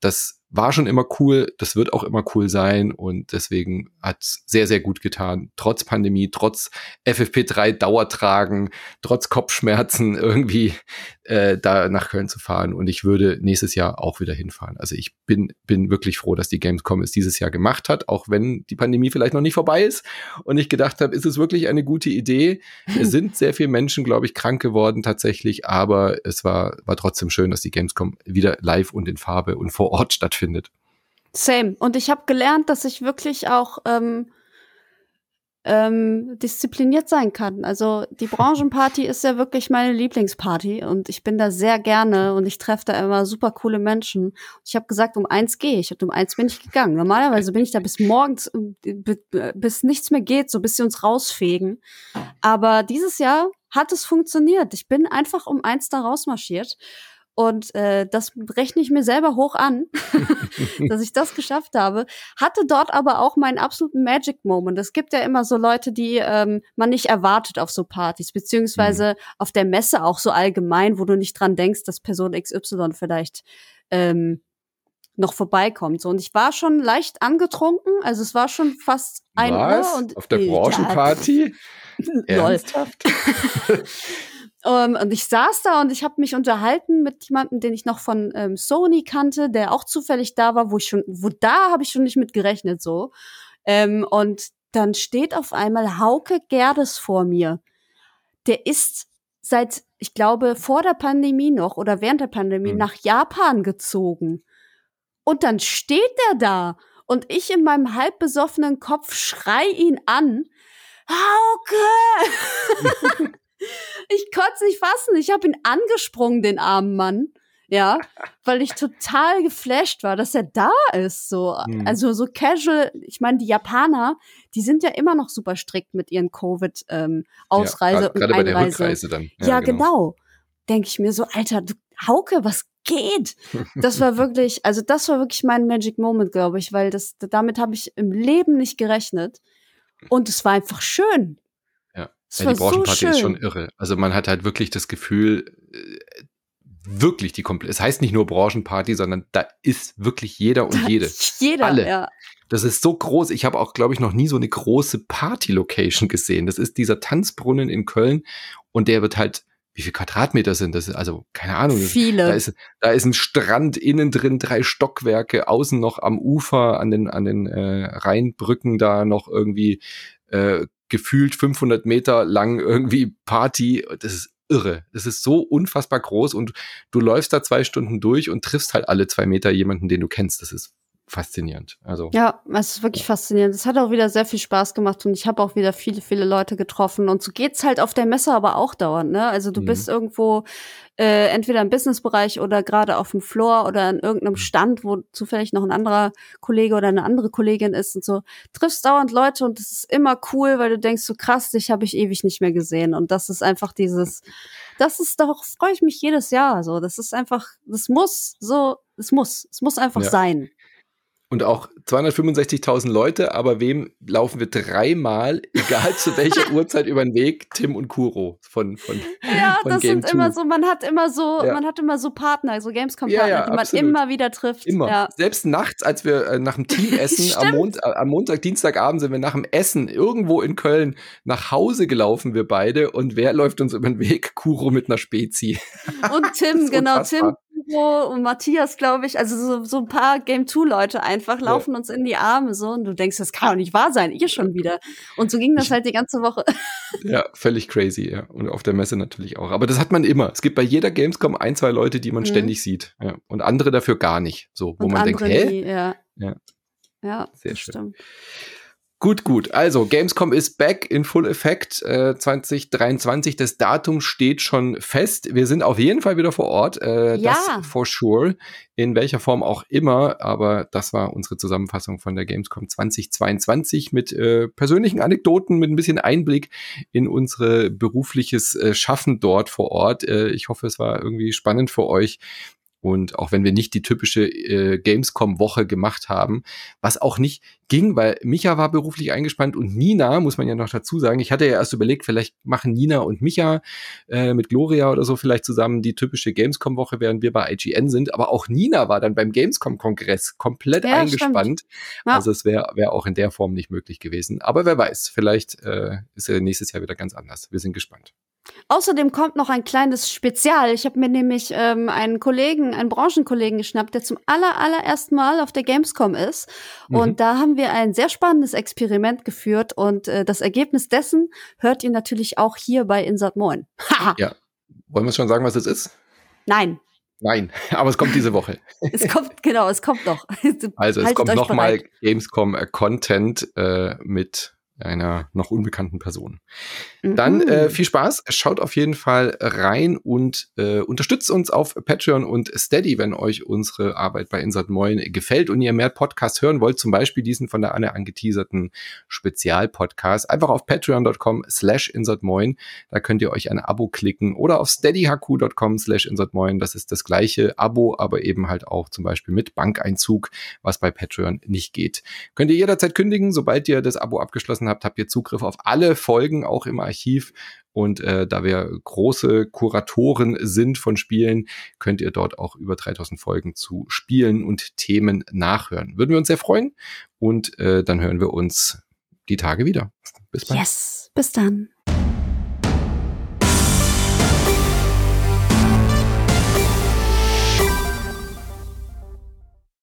das war schon immer cool, das wird auch immer cool sein und deswegen hat's sehr, sehr gut getan. Trotz Pandemie, trotz FFP3 Dauertragen, trotz Kopfschmerzen irgendwie äh, da nach Köln zu fahren und ich würde nächstes Jahr auch wieder hinfahren. Also ich bin, bin wirklich froh, dass die Gamescom es dieses Jahr gemacht hat, auch wenn die Pandemie vielleicht noch nicht vorbei ist und ich gedacht habe, ist es wirklich eine gute Idee? es sind sehr viele Menschen, glaube ich, krank geworden tatsächlich, aber es war, war trotzdem schön, dass die Gamescom wieder live und in Farbe und vor Ort stattfindet stattfindet. Same. Und ich habe gelernt, dass ich wirklich auch ähm, ähm, diszipliniert sein kann. Also die Branchenparty ist ja wirklich meine Lieblingsparty und ich bin da sehr gerne und ich treffe da immer super coole Menschen. Ich habe gesagt, um eins gehe ich und um eins bin ich gegangen. Normalerweise bin ich da bis morgens, bis nichts mehr geht, so bis sie uns rausfegen. Aber dieses Jahr hat es funktioniert. Ich bin einfach um eins da rausmarschiert und äh, das rechne ich mir selber hoch an, dass ich das geschafft habe. Hatte dort aber auch meinen absoluten Magic Moment. Es gibt ja immer so Leute, die ähm, man nicht erwartet auf so Partys, beziehungsweise mhm. auf der Messe auch so allgemein, wo du nicht dran denkst, dass Person XY vielleicht ähm, noch vorbeikommt. So, und ich war schon leicht angetrunken, also es war schon fast ein Was? Uhr. Und, auf der Branchenparty? Ernsthaft? Um, ähm, und ich saß da und ich habe mich unterhalten mit jemandem, den ich noch von ähm, Sony kannte, der auch zufällig da war, wo ich schon, wo da habe ich schon nicht mit gerechnet so. Ähm, und dann steht auf einmal Hauke Gerdes vor mir. Der ist seit, ich glaube, vor der Pandemie noch oder während der Pandemie mhm. nach Japan gezogen. Und dann steht der da und ich in meinem halb besoffenen Kopf schrei ihn an. Hauke! Ich konnte es nicht fassen. Ich habe ihn angesprungen, den armen Mann. Ja, weil ich total geflasht war, dass er da ist. So, hm. also so casual. Ich meine, die Japaner, die sind ja immer noch super strikt mit ihren Covid-Ausreise ähm, ja, und Gerade bei der Rückreise dann. Ja, ja genau. genau. Denke ich mir so, Alter, du, Hauke, was geht? Das war wirklich, also das war wirklich mein Magic Moment, glaube ich, weil das, damit habe ich im Leben nicht gerechnet. Und es war einfach schön. Ja, die Branchenparty so ist schon irre. Also man hat halt wirklich das Gefühl, äh, wirklich die komplette, es heißt nicht nur Branchenparty, sondern da ist wirklich jeder und jede. Jeder, Alle. ja. Das ist so groß. Ich habe auch, glaube ich, noch nie so eine große Party-Location gesehen. Das ist dieser Tanzbrunnen in Köln und der wird halt, wie viel Quadratmeter sind das? Also, keine Ahnung. Viele. Da ist, da ist ein Strand innen drin, drei Stockwerke, außen noch am Ufer, an den, an den äh, Rheinbrücken da noch irgendwie äh, gefühlt 500 Meter lang irgendwie Party. Das ist irre. Das ist so unfassbar groß und du läufst da zwei Stunden durch und triffst halt alle zwei Meter jemanden, den du kennst. Das ist faszinierend. Also ja, es ist wirklich faszinierend. Es hat auch wieder sehr viel Spaß gemacht und ich habe auch wieder viele, viele Leute getroffen. Und so geht's halt auf der Messe aber auch dauernd. Ne? Also du mhm. bist irgendwo äh, entweder im Businessbereich oder gerade auf dem Floor oder an irgendeinem mhm. Stand, wo zufällig noch ein anderer Kollege oder eine andere Kollegin ist und so. Triffst dauernd Leute und das ist immer cool, weil du denkst, so krass, dich habe ich ewig nicht mehr gesehen. Und das ist einfach dieses, das ist doch, freue ich mich jedes Jahr. So, das ist einfach, das muss so, es muss, es muss einfach ja. sein und auch 265.000 Leute, aber wem laufen wir dreimal, egal zu welcher Uhrzeit über den Weg, Tim und Kuro von von Ja, von das Game sind 2. immer so, man hat immer so, ja. man hat immer so Partner, so Gamescom-Partner, ja, ja, die man absolut. immer wieder trifft. Immer. Selbst nachts, als wir äh, nach dem Teamessen am, Mond, am Montag, Dienstagabend sind wir nach dem Essen irgendwo in Köln nach Hause gelaufen, wir beide. Und wer läuft uns über den Weg? Kuro mit einer Spezi. Und Tim, genau. Tim Hugo und Matthias, glaube ich, also so, so ein paar Game 2 Leute einfach laufen ja. uns in die Arme so und du denkst, das kann doch nicht wahr sein, ihr schon wieder. Und so ging das halt die ganze Woche. Ja, völlig crazy, ja. Und auf der Messe natürlich auch. Aber das hat man immer. Es gibt bei jeder Gamescom ein, zwei Leute, die man mhm. ständig sieht. Ja. Und andere dafür gar nicht. So, wo und man denkt, hä? Nie, ja. ja. Ja, sehr schön. Stimmt. Gut, gut. Also, Gamescom ist back in full effect äh, 2023. Das Datum steht schon fest. Wir sind auf jeden Fall wieder vor Ort. Äh, ja. Das for sure. In welcher Form auch immer. Aber das war unsere Zusammenfassung von der Gamescom 2022 mit äh, persönlichen Anekdoten, mit ein bisschen Einblick in unsere berufliches äh, Schaffen dort vor Ort. Äh, ich hoffe, es war irgendwie spannend für euch. Und auch wenn wir nicht die typische äh, Gamescom-Woche gemacht haben, was auch nicht ging, weil Micha war beruflich eingespannt und Nina, muss man ja noch dazu sagen, ich hatte ja erst überlegt, vielleicht machen Nina und Micha äh, mit Gloria oder so vielleicht zusammen die typische Gamescom-Woche, während wir bei IGN sind. Aber auch Nina war dann beim Gamescom-Kongress komplett ja, eingespannt. Ja. Also es wäre wär auch in der Form nicht möglich gewesen. Aber wer weiß, vielleicht äh, ist er nächstes Jahr wieder ganz anders. Wir sind gespannt. Außerdem kommt noch ein kleines Spezial. Ich habe mir nämlich ähm, einen Kollegen, einen Branchenkollegen geschnappt, der zum aller, allerersten Mal auf der Gamescom ist. Mhm. Und da haben wir ein sehr spannendes Experiment geführt. Und äh, das Ergebnis dessen hört ihr natürlich auch hier bei Insert Moin. ja. Wollen wir schon sagen, was es ist? Nein. Nein, aber es kommt diese Woche. es kommt, genau, es kommt noch. also es kommt nochmal Gamescom Content äh, mit einer noch unbekannten Person. Mhm. Dann äh, viel Spaß, schaut auf jeden Fall rein und äh, unterstützt uns auf Patreon und Steady, wenn euch unsere Arbeit bei Insert Moin gefällt und ihr mehr Podcasts hören wollt, zum Beispiel diesen von der Anne angeteaserten Spezialpodcast. Einfach auf patreon.com slash insertmoin, da könnt ihr euch ein Abo klicken oder auf steadyhq.com slash insertmoin, das ist das gleiche Abo, aber eben halt auch zum Beispiel mit Bankeinzug, was bei Patreon nicht geht. Könnt ihr jederzeit kündigen, sobald ihr das Abo abgeschlossen habt habt, habt ihr Zugriff auf alle Folgen auch im Archiv. Und äh, da wir große Kuratoren sind von Spielen, könnt ihr dort auch über 3000 Folgen zu Spielen und Themen nachhören. Würden wir uns sehr freuen. Und äh, dann hören wir uns die Tage wieder. Bis bald. Yes, bis dann.